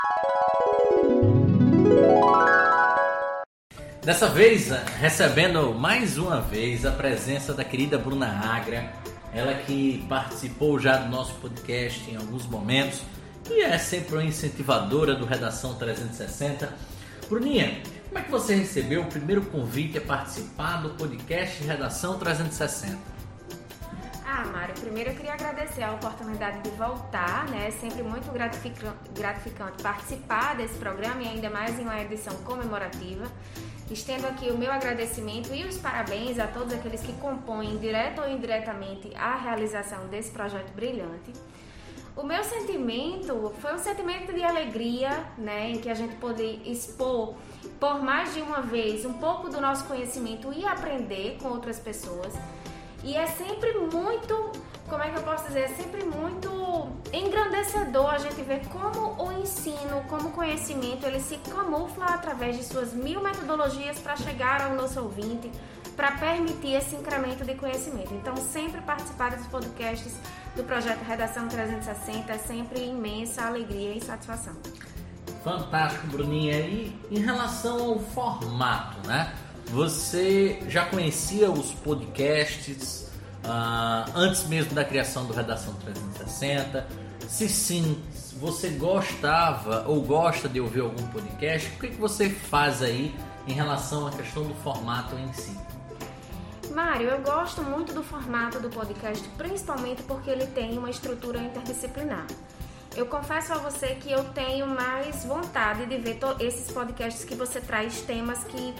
Dessa vez, recebendo mais uma vez a presença da querida Bruna Agra, ela que participou já do nosso podcast em alguns momentos e é sempre uma incentivadora do Redação 360. Bruninha, como é que você recebeu o primeiro convite a participar do podcast Redação 360? Ah, Mário. Primeiro eu queria agradecer a oportunidade de voltar, né? É sempre muito gratificante participar desse programa e ainda mais em uma edição comemorativa. Estendo aqui o meu agradecimento e os parabéns a todos aqueles que compõem, direto ou indiretamente, a realização desse projeto brilhante. O meu sentimento foi um sentimento de alegria, né, em que a gente pôde expor por mais de uma vez um pouco do nosso conhecimento e aprender com outras pessoas. E é sempre muito, como é que eu posso dizer, é sempre muito engrandecedor a gente ver como o ensino, como o conhecimento, ele se camufla através de suas mil metodologias para chegar ao nosso ouvinte, para permitir esse incremento de conhecimento. Então, sempre participar dos podcasts do projeto Redação 360 é sempre imensa alegria e satisfação. Fantástico, Bruninha. E em relação ao formato, né? Você já conhecia os podcasts uh, antes mesmo da criação do Redação 360? Se sim, você gostava ou gosta de ouvir algum podcast, o que, que você faz aí em relação à questão do formato em si? Mário, eu gosto muito do formato do podcast, principalmente porque ele tem uma estrutura interdisciplinar. Eu confesso a você que eu tenho mais vontade de ver esses podcasts que você traz temas que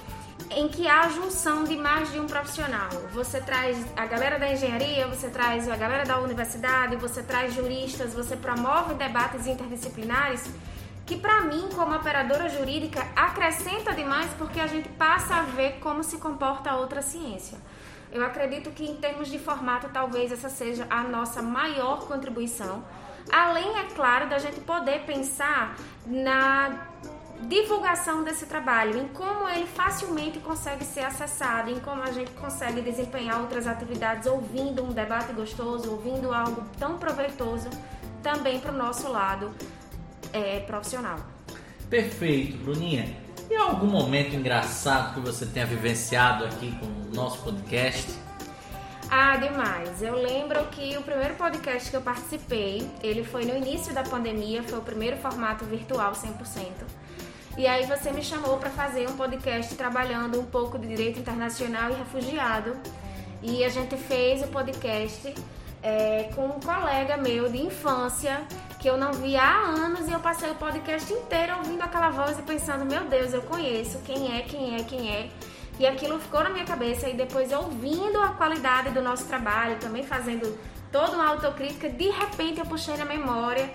em que há a junção de mais de um profissional. Você traz a galera da engenharia, você traz a galera da universidade, você traz juristas, você promove debates interdisciplinares que para mim, como operadora jurídica, acrescenta demais porque a gente passa a ver como se comporta a outra ciência. Eu acredito que em termos de formato, talvez essa seja a nossa maior contribuição. Além, é claro, da gente poder pensar na divulgação desse trabalho, em como ele facilmente consegue ser acessado, em como a gente consegue desempenhar outras atividades ouvindo um debate gostoso, ouvindo algo tão proveitoso também para o nosso lado é, profissional. Perfeito, Bruninha. E algum momento engraçado que você tenha vivenciado aqui com o nosso podcast? Ah, demais. Eu lembro que o primeiro podcast que eu participei, ele foi no início da pandemia, foi o primeiro formato virtual 100%. E aí você me chamou para fazer um podcast trabalhando um pouco de direito internacional e refugiado. E a gente fez o podcast é, com um colega meu de infância que eu não via há anos e eu passei o podcast inteiro ouvindo aquela voz e pensando, meu Deus, eu conheço quem é, quem é, quem é. E aquilo ficou na minha cabeça e depois ouvindo a qualidade do nosso trabalho, também fazendo toda uma autocrítica, de repente eu puxei na memória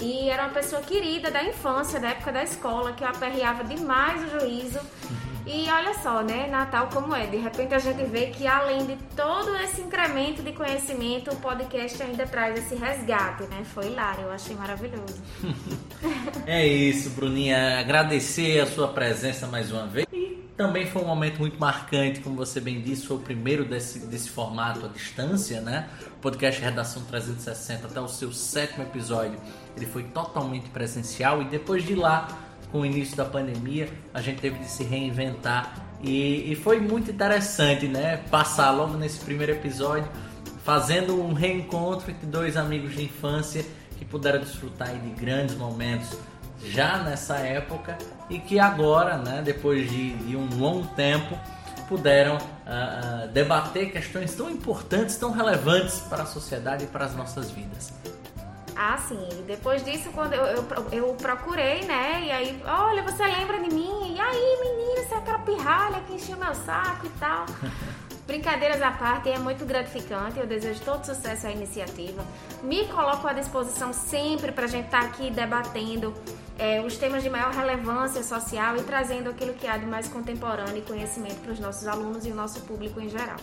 e era uma pessoa querida da infância, da época da escola, que eu aperreava demais o juízo. E olha só, né, Natal como é. De repente a gente vê que além de todo esse incremento de conhecimento, o podcast ainda traz esse resgate, né? Foi hilário, eu achei maravilhoso. é isso, Bruninha. Agradecer a sua presença mais uma vez. Também foi um momento muito marcante, como você bem disse, foi o primeiro desse, desse formato à distância, né? podcast Redação 360 até o seu sétimo episódio ele foi totalmente presencial e depois de lá, com o início da pandemia, a gente teve de se reinventar e, e foi muito interessante, né? Passar logo nesse primeiro episódio fazendo um reencontro entre dois amigos de infância que puderam desfrutar de grandes momentos já nessa época e que agora, né, depois de, de um longo tempo, puderam uh, uh, debater questões tão importantes, tão relevantes para a sociedade e para as nossas vidas. Ah, sim. Depois disso, quando eu, eu, eu, procurei, né? E aí, olha, você lembra de mim? E aí, menina, você é aquela pirralha que encheu meu saco e tal. Brincadeiras à parte, é muito gratificante. Eu desejo todo sucesso à iniciativa. Me coloco à disposição sempre para a gente estar tá aqui debatendo é, os temas de maior relevância social e trazendo aquilo que há de mais contemporâneo e conhecimento para os nossos alunos e o nosso público em geral.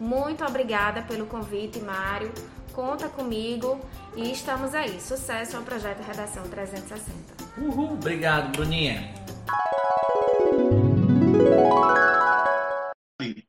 Muito obrigada pelo convite, Mário conta comigo e estamos aí. Sucesso ao projeto Redação 360. Uhul, obrigado, Bruninha.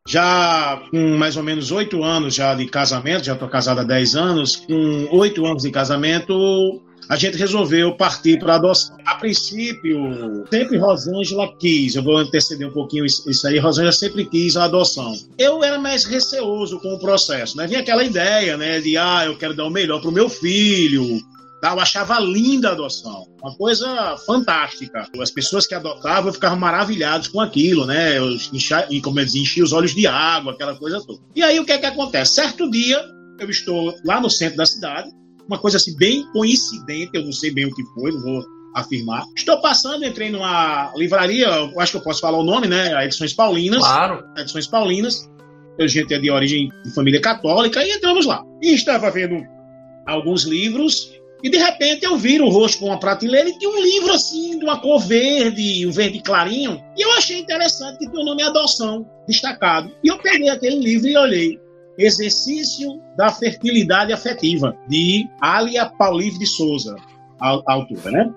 Já com mais ou menos oito anos já de casamento, já estou casado há dez anos, com oito anos de casamento, a gente resolveu partir para adoção. A princípio, sempre Rosângela quis, eu vou anteceder um pouquinho isso aí, Rosângela sempre quis a adoção. Eu era mais receoso com o processo, né? Vinha aquela ideia, né, de, ah, eu quero dar o melhor para o meu filho, eu achava linda a adoção, uma coisa fantástica. As pessoas que adotavam ficavam maravilhadas com aquilo, né? Eu enchia, como eu dizia, enchia os olhos de água, aquela coisa toda. E aí o que é que acontece? Certo dia, eu estou lá no centro da cidade, uma coisa assim bem coincidente, eu não sei bem o que foi, não vou afirmar. Estou passando, entrei numa livraria, eu acho que eu posso falar o nome, né? A Edições Paulinas. Claro. Edições Paulinas. A gente é de origem de família católica e entramos lá. E estava vendo alguns livros e de repente eu viro o rosto com uma prateleira e tinha um livro assim, de uma cor verde, um verde clarinho. E eu achei interessante que o nome Adoção destacado. E eu peguei aquele livro e olhei. Exercício da Fertilidade Afetiva, de Alia Paulive de Souza, a, a autora, né?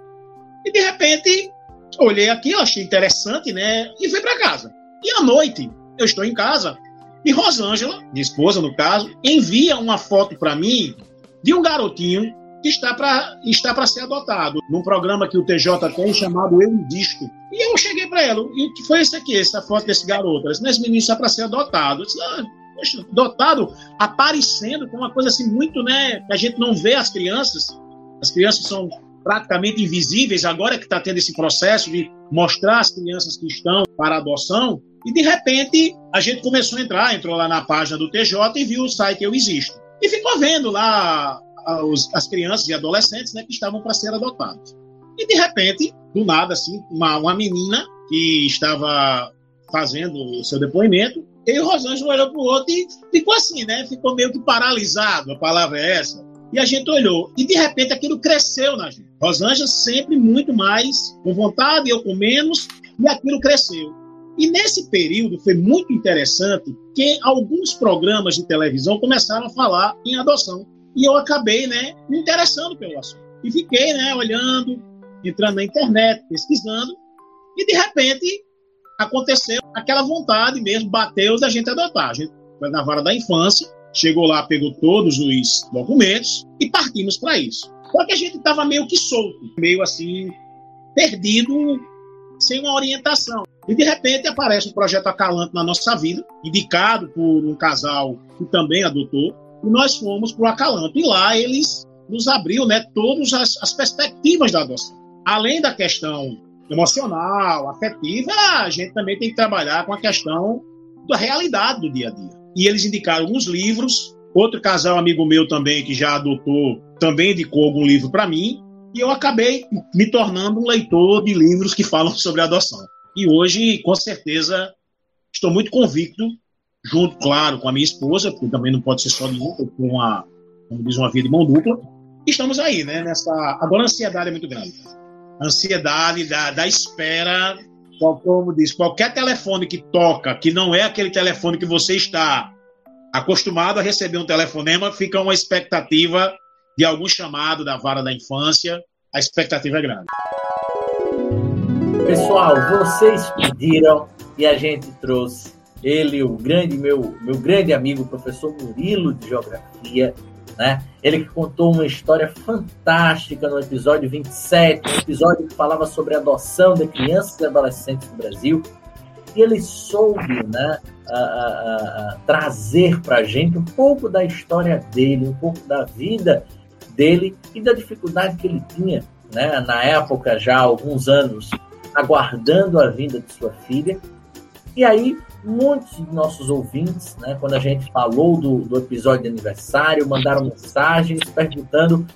E de repente, olhei aqui, achei interessante, né? E fui para casa. E à noite, eu estou em casa e Rosângela, minha esposa no caso, envia uma foto para mim de um garotinho que está para está para ser adotado num programa que o TJ tem chamado Eu Disto. E eu cheguei para ela, e que foi esse aqui, essa foto desse garoto. Ela disse, esse menino está para ser adotado. Eu disse, ah, poxa, adotado, aparecendo com uma coisa assim muito, né, a gente não vê as crianças. As crianças são praticamente invisíveis, agora que está tendo esse processo de mostrar as crianças que estão para adoção, e de repente a gente começou a entrar, entrou lá na página do TJ e viu o site Eu Existo. E ficou vendo lá as, as crianças e adolescentes né, que estavam para ser adotados. E de repente, do nada, assim, uma, uma menina que estava fazendo o seu depoimento, e o Rosângela olhou para o outro e ficou assim, né? Ficou meio que paralisado, a palavra é essa. E a gente olhou, e de repente aquilo cresceu na gente. Rosângela sempre muito mais com vontade, eu com menos, e aquilo cresceu. E nesse período foi muito interessante que alguns programas de televisão começaram a falar em adoção. E eu acabei, né, me interessando pelo assunto. E fiquei, né, olhando, entrando na internet, pesquisando, e de repente aconteceu aquela vontade mesmo, bateu da gente adotar. A gente foi na vara da infância, chegou lá, pegou todos os documentos e partimos para isso. Só que a gente estava meio que solto, meio assim, perdido, sem uma orientação. E de repente aparece um projeto Acalanto na nossa vida, indicado por um casal que também adotou, e nós fomos para o Acalanto. E lá eles nos abriu né, todas as, as perspectivas da adoção. Além da questão emocional, afetiva, a gente também tem que trabalhar com a questão da realidade do dia a dia. E eles indicaram alguns livros. Outro casal amigo meu também, que já adotou, também indicou algum livro para mim. E eu acabei me tornando um leitor de livros que falam sobre adoção. E hoje, com certeza, estou muito convicto, junto, claro, com a minha esposa, porque também não pode ser só de um, com uma, como diz, uma vida de mão dupla. Estamos aí, né? Nessa... Agora a ansiedade é muito grande. Ansiedade da, da espera como diz, qualquer telefone que toca, que não é aquele telefone que você está acostumado a receber um telefonema, fica uma expectativa de algum chamado da vara da infância. A expectativa é grande. Pessoal, vocês pediram e a gente trouxe ele, o grande meu, meu grande amigo, professor Murilo de Geografia, né? Ele que contou uma história fantástica no episódio 27, um episódio que falava sobre a adoção de crianças e adolescentes no Brasil. E ele soube né, a, a, a, trazer para a gente um pouco da história dele, um pouco da vida dele e da dificuldade que ele tinha, né, na época, já há alguns anos, aguardando a vinda de sua filha. E aí muitos de nossos ouvintes, né, quando a gente falou do, do episódio de aniversário, mandaram mensagens perguntando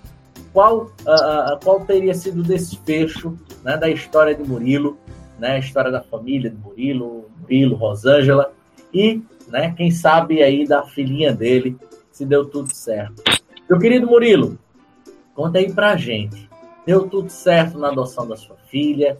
qual, uh, qual teria sido o desfecho né, da história de Murilo, né, a história da família de Murilo, Murilo, Rosângela, e né, quem sabe aí da filhinha dele, se deu tudo certo. Meu querido Murilo, conta aí pra gente. Deu tudo certo na adoção da sua filha?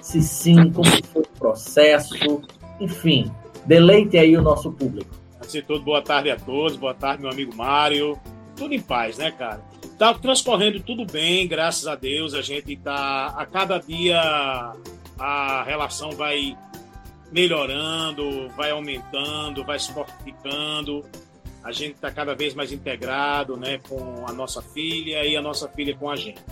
Se sim, como foi o processo? Enfim, Deleite aí o nosso público. De tudo, boa tarde a todos, boa tarde, meu amigo Mário. Tudo em paz, né, cara? Tá transcorrendo tudo bem, graças a Deus. A gente tá. A cada dia a relação vai melhorando, vai aumentando, vai se fortificando. A gente está cada vez mais integrado né, com a nossa filha e a nossa filha com a gente.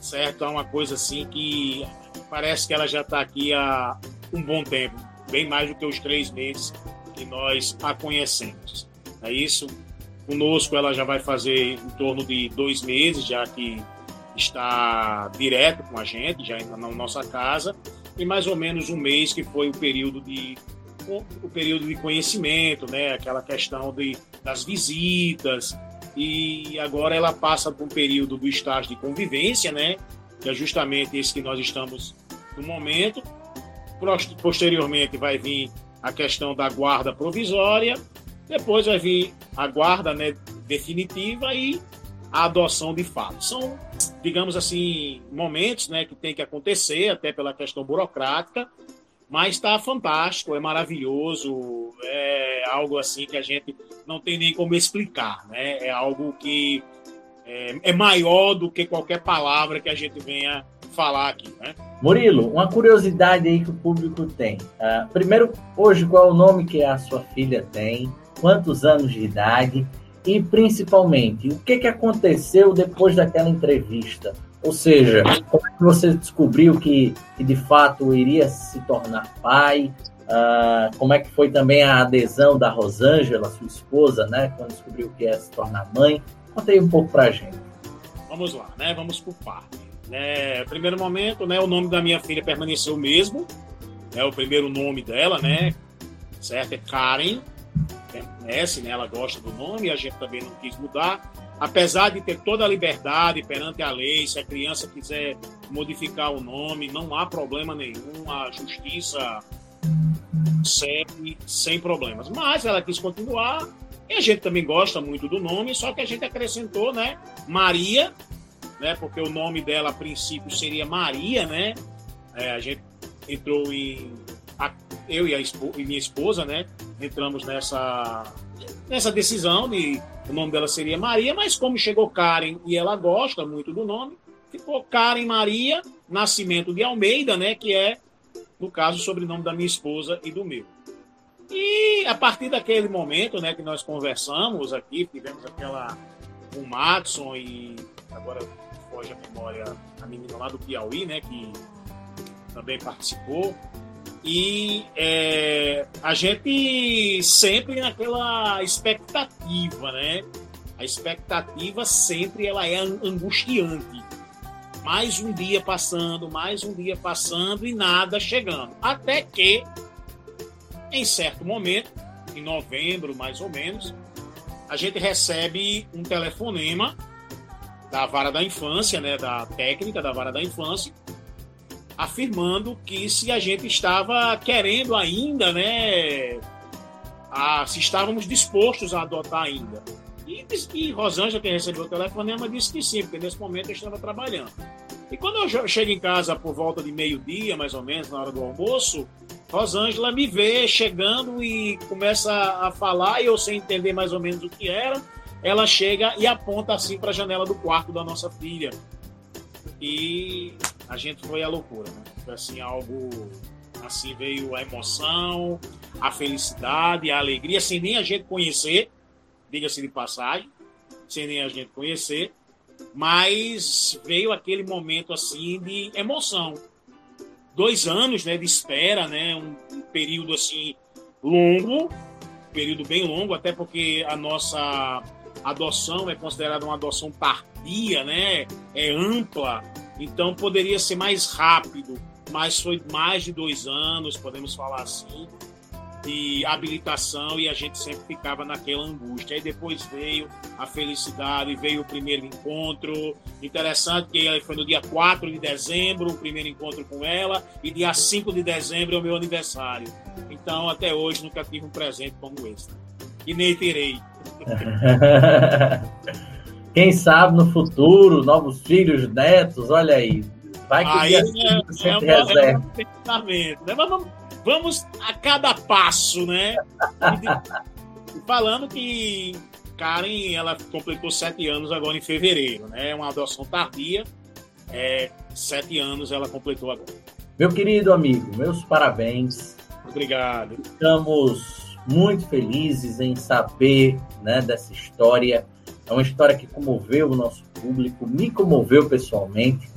Certo? É uma coisa assim que parece que ela já está aqui há um bom tempo bem mais do que os três meses que nós a conhecemos. É isso. Conosco ela já vai fazer em torno de dois meses, já que está direto com a gente, já na nossa casa, e mais ou menos um mês que foi o período de o período de conhecimento, né? Aquela questão de, das visitas, e agora ela passa por um período do estágio de convivência, né? Que é justamente esse que nós estamos no momento. Posteriormente vai vir a questão da guarda provisória, depois vai vir a guarda né, definitiva e a adoção de fato. São, digamos assim, momentos né, que tem que acontecer, até pela questão burocrática, mas está fantástico, é maravilhoso, é algo assim que a gente não tem nem como explicar, né? É algo que é, é maior do que qualquer palavra que a gente venha falar aqui, né? Murilo, uma curiosidade aí que o público tem. Uh, primeiro, hoje, qual é o nome que a sua filha tem? Quantos anos de idade? E, principalmente, o que, que aconteceu depois daquela entrevista? Ou seja, como é que você descobriu que, que de fato iria se tornar pai? Uh, como é que foi também a adesão da Rosângela, sua esposa, né? Quando descobriu que ia se tornar mãe? Conta aí um pouco pra gente. Vamos lá, né? Vamos por parte. É, primeiro momento, né? O nome da minha filha permaneceu o mesmo. É o primeiro nome dela, né? Certo? É Karen. Permanece, né? Ela gosta do nome, a gente também não quis mudar apesar de ter toda a liberdade perante a lei, se a criança quiser modificar o nome, não há problema nenhum, a justiça sempre sem problemas. Mas ela quis continuar e a gente também gosta muito do nome, só que a gente acrescentou, né, Maria, né, porque o nome dela a princípio seria Maria, né? É, a gente entrou em a, eu e, a, e minha esposa, né, entramos nessa nessa decisão de o nome dela seria Maria, mas como chegou Karen e ela gosta muito do nome, ficou Karen Maria Nascimento de Almeida, né, que é no caso o sobrenome da minha esposa e do meu. E a partir daquele momento, né, que nós conversamos aqui, tivemos aquela com o Matson e agora foge a memória a menina lá do Piauí, né, que também participou. E é, a gente sempre naquela expectativa, né? A expectativa sempre ela é angustiante. Mais um dia passando, mais um dia passando e nada chegando. Até que, em certo momento, em novembro mais ou menos, a gente recebe um telefonema da vara da infância, né, da técnica da vara da infância, afirmando que se a gente estava querendo ainda, né, a, se estávamos dispostos a adotar ainda. E, e Rosângela, que recebeu o telefonema, disse que sim, porque nesse momento eu estava trabalhando. E quando eu chego em casa por volta de meio-dia, mais ou menos, na hora do almoço, Rosângela me vê chegando e começa a falar, e eu sem entender mais ou menos o que era, ela chega e aponta assim para a janela do quarto da nossa filha. E a gente foi a loucura, né? Foi assim, algo assim veio a emoção, a felicidade, a alegria, sem nem a gente conhecer, diga-se de passagem, sem nem a gente conhecer, mas veio aquele momento assim de emoção. Dois anos, né, de espera, né, um, período assim longo, período bem longo, até porque a nossa adoção é considerada uma adoção tardia, né, é ampla, então poderia ser mais rápido, mas foi mais de dois anos, podemos falar assim, de habilitação e a gente sempre ficava naquela angústia. Aí depois veio a felicidade, veio o primeiro encontro. Interessante que foi no dia 4 de dezembro, o primeiro encontro com ela, e dia 5 de dezembro é o meu aniversário. Então, até hoje, nunca tive um presente como esse. E nem terei. Quem sabe no futuro, novos filhos, netos, olha aí. Vai que aí é, é, uma, é um pensamento, né? Mas vamos, vamos a cada passo, né? falando que Karen, ela completou sete anos agora em fevereiro, né? É uma adoção tardia. É, sete anos ela completou agora. Meu querido amigo, meus parabéns. Obrigado. Estamos muito felizes em saber né, dessa história é uma história que comoveu o nosso público, me comoveu pessoalmente.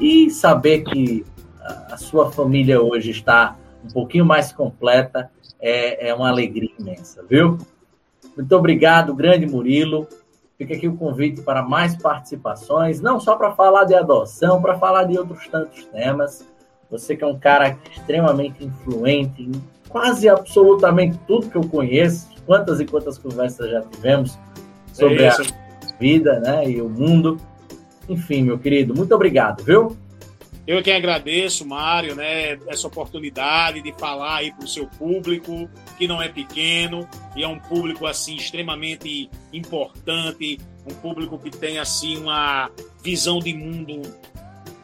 E saber que a sua família hoje está um pouquinho mais completa é, é uma alegria imensa, viu? Muito obrigado, grande Murilo. Fica aqui o convite para mais participações, não só para falar de adoção, para falar de outros tantos temas. Você que é um cara extremamente influente quase absolutamente tudo que eu conheço, quantas e quantas conversas já tivemos sobre, é a, vida, né? E o mundo. Enfim, meu querido, muito obrigado, viu? Eu que agradeço, Mário, né, essa oportunidade de falar aí para o seu público, que não é pequeno, e é um público assim extremamente importante, um público que tem assim uma visão de mundo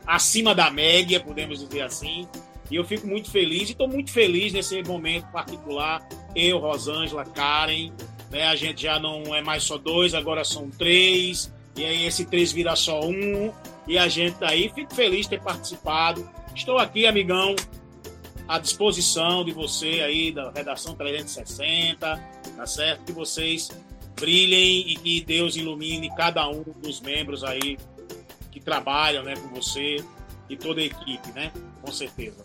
acima da média, podemos dizer assim. E eu fico muito feliz, e estou muito feliz nesse momento particular. Eu, Rosângela, Karen, né, a gente já não é mais só dois, agora são três, e aí esse três vira só um e a gente aí. Fico feliz de ter participado. Estou aqui, amigão, à disposição de você aí da redação 360, tá certo? Que vocês brilhem e que Deus ilumine cada um dos membros aí que trabalham, né, com você e toda a equipe, né? Com certeza.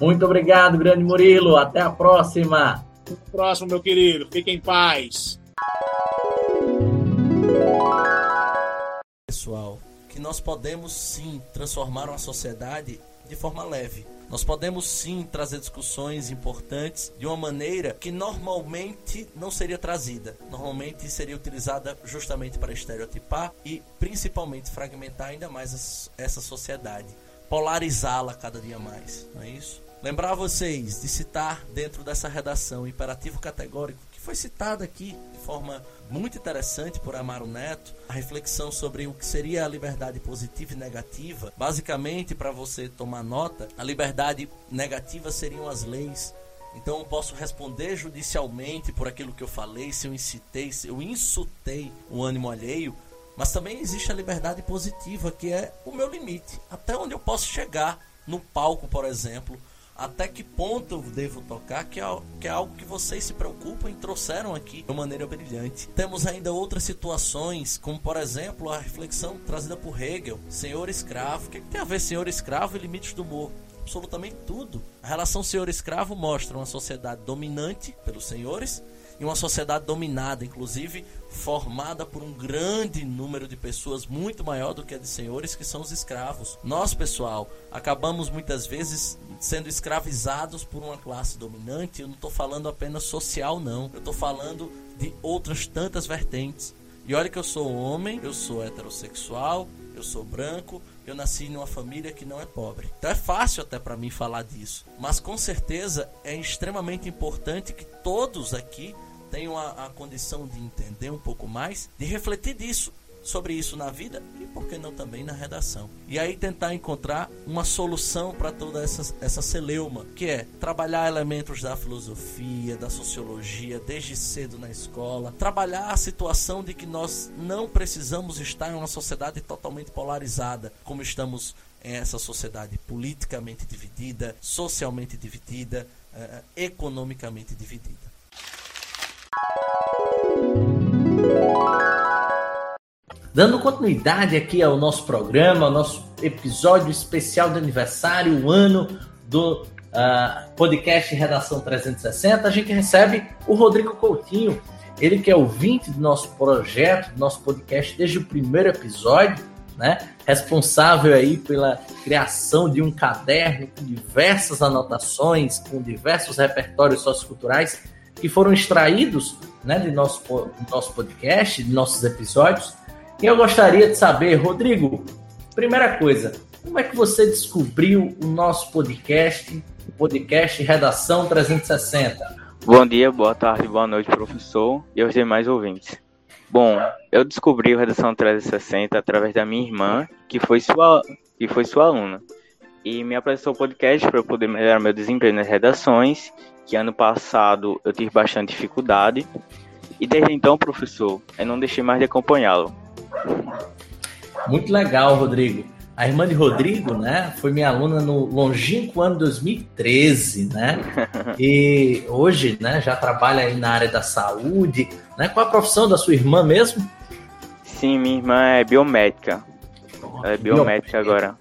Muito obrigado, grande Murilo. Até a próxima. Até a próxima, meu querido. Fique em paz. Pessoal, que nós podemos sim transformar uma sociedade de forma leve. Nós podemos sim trazer discussões importantes de uma maneira que normalmente não seria trazida. Normalmente seria utilizada justamente para estereotipar e principalmente fragmentar ainda mais essa sociedade, polarizá-la cada dia mais. Não é isso? Lembrar vocês de citar dentro dessa redação imperativo categórico que foi citado aqui de forma muito interessante por Amaro Neto, a reflexão sobre o que seria a liberdade positiva e negativa. Basicamente, para você tomar nota, a liberdade negativa seriam as leis. Então eu posso responder judicialmente por aquilo que eu falei, se eu incitei, se eu insultei o ânimo alheio, mas também existe a liberdade positiva, que é o meu limite, até onde eu posso chegar no palco, por exemplo, até que ponto eu devo tocar, que é, que é algo que vocês se preocupam e trouxeram aqui de maneira brilhante. Temos ainda outras situações, como por exemplo a reflexão trazida por Hegel, senhor escravo. O que, que tem a ver senhor escravo e limites do humor? Absolutamente tudo. A relação senhor-escravo mostra uma sociedade dominante pelos senhores e uma sociedade dominada, inclusive formada por um grande número de pessoas muito maior do que a de senhores, que são os escravos. Nós, pessoal, acabamos muitas vezes sendo escravizados por uma classe dominante. Eu não estou falando apenas social, não. Eu estou falando de outras tantas vertentes. E olha que eu sou homem, eu sou heterossexual, eu sou branco, eu nasci numa família que não é pobre. Então é fácil até para mim falar disso. Mas com certeza é extremamente importante que todos aqui tenham a, a condição de entender um pouco mais, de refletir disso sobre isso na vida e por que não também na redação. E aí tentar encontrar uma solução para toda essa, essa celeuma, que é trabalhar elementos da filosofia, da sociologia desde cedo na escola, trabalhar a situação de que nós não precisamos estar em uma sociedade totalmente polarizada, como estamos em essa sociedade politicamente dividida, socialmente dividida, eh, economicamente dividida. Dando continuidade aqui ao nosso programa, ao nosso episódio especial de aniversário, o ano do uh, podcast Redação 360, a gente recebe o Rodrigo Coutinho, ele que é ouvinte do nosso projeto, do nosso podcast desde o primeiro episódio, né? Responsável aí pela criação de um caderno com diversas anotações, com diversos repertórios socioculturais que foram extraídos né, de nosso, nosso podcast, de nossos episódios, e eu gostaria de saber, Rodrigo, primeira coisa, como é que você descobriu o nosso podcast, o podcast Redação 360? Bom dia, boa tarde, boa noite, professor e aos demais ouvintes. Bom, eu descobri o Redação 360 através da minha irmã, que foi sua, que foi sua aluna, e me apresentou o podcast para eu poder melhorar meu desempenho nas redações, que ano passado eu tive bastante dificuldade, e desde então, professor, eu não deixei mais de acompanhá-lo. Muito legal, Rodrigo. A irmã de Rodrigo, né, foi minha aluna no longínquo ano 2013, né? E hoje, né, já trabalha aí na área da saúde, né? Qual a profissão da sua irmã mesmo? Sim, minha irmã é biomédica. Ela é biomédica agora.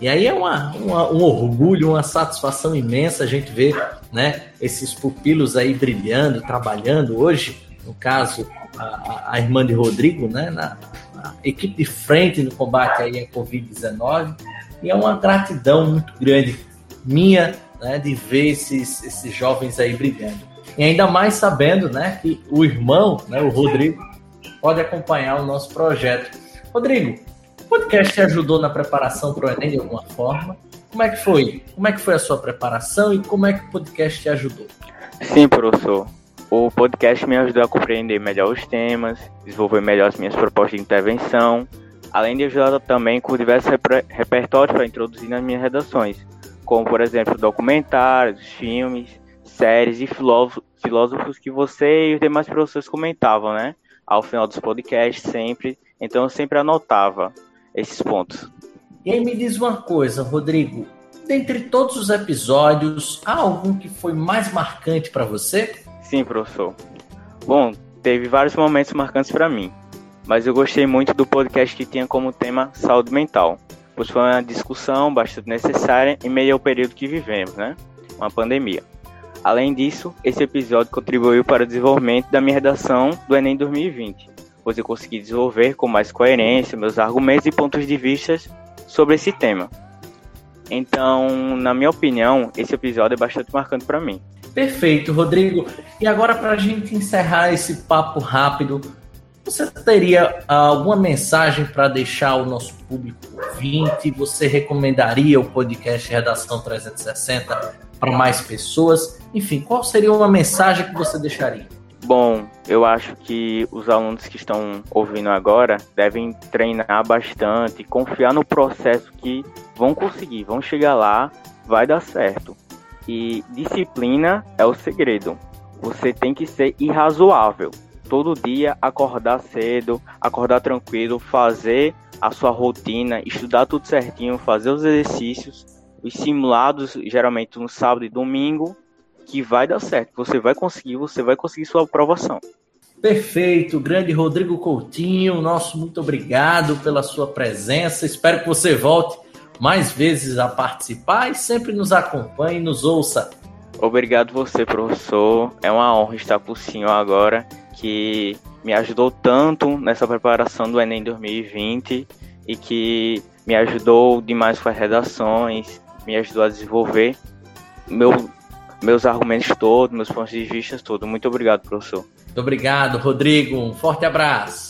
E aí é uma, uma, um orgulho, uma satisfação imensa a gente ver, né, esses pupilos aí brilhando, trabalhando hoje, no caso, a, a irmã de Rodrigo, né, na, equipe de frente no combate aí à Covid-19 e é uma gratidão muito grande minha né, de ver esses, esses jovens aí brilhando. E ainda mais sabendo né, que o irmão, né, o Rodrigo, pode acompanhar o nosso projeto. Rodrigo, o podcast te ajudou na preparação para o Enem de alguma forma? Como é que foi? Como é que foi a sua preparação e como é que o podcast te ajudou? Sim, professor. O podcast me ajudou a compreender melhor os temas, desenvolver melhor as minhas propostas de intervenção, além de ajudar também com diversos reper repertórios para introduzir nas minhas redações, como por exemplo documentários, filmes, séries e filósofos que você e os demais professores comentavam, né? Ao final dos podcasts sempre, então eu sempre anotava esses pontos. E aí me diz uma coisa, Rodrigo, dentre todos os episódios, há algum que foi mais marcante para você? Sim, professor. Bom, teve vários momentos marcantes para mim mas eu gostei muito do podcast que tinha como tema saúde mental, pois foi uma discussão bastante necessária em meio ao período que vivemos, né? Uma pandemia. Além disso, esse episódio contribuiu para o desenvolvimento da minha redação do Enem 2020, pois eu consegui desenvolver com mais coerência meus argumentos e pontos de vista sobre esse tema. Então, na minha opinião, esse episódio é bastante marcante para mim. Perfeito, Rodrigo. E agora, para a gente encerrar esse papo rápido, você teria alguma mensagem para deixar ao nosso público ouvinte? Você recomendaria o podcast Redação 360 para mais pessoas? Enfim, qual seria uma mensagem que você deixaria? Bom, eu acho que os alunos que estão ouvindo agora devem treinar bastante, confiar no processo que vão conseguir, vão chegar lá, vai dar certo. E disciplina é o segredo. Você tem que ser irrazoável todo dia acordar cedo, acordar tranquilo, fazer a sua rotina, estudar tudo certinho, fazer os exercícios, os simulados, geralmente no sábado e domingo, que vai dar certo. Você vai conseguir, você vai conseguir sua aprovação. Perfeito, grande Rodrigo Coutinho, nosso muito obrigado pela sua presença. Espero que você volte mais vezes a participar e sempre nos acompanhe e nos ouça. Obrigado você, professor. É uma honra estar com o senhor agora que me ajudou tanto nessa preparação do Enem 2020 e que me ajudou demais com as redações, me ajudou a desenvolver meu, meus argumentos todos, meus pontos de vista todos. Muito obrigado, professor. Muito obrigado, Rodrigo. Um forte abraço.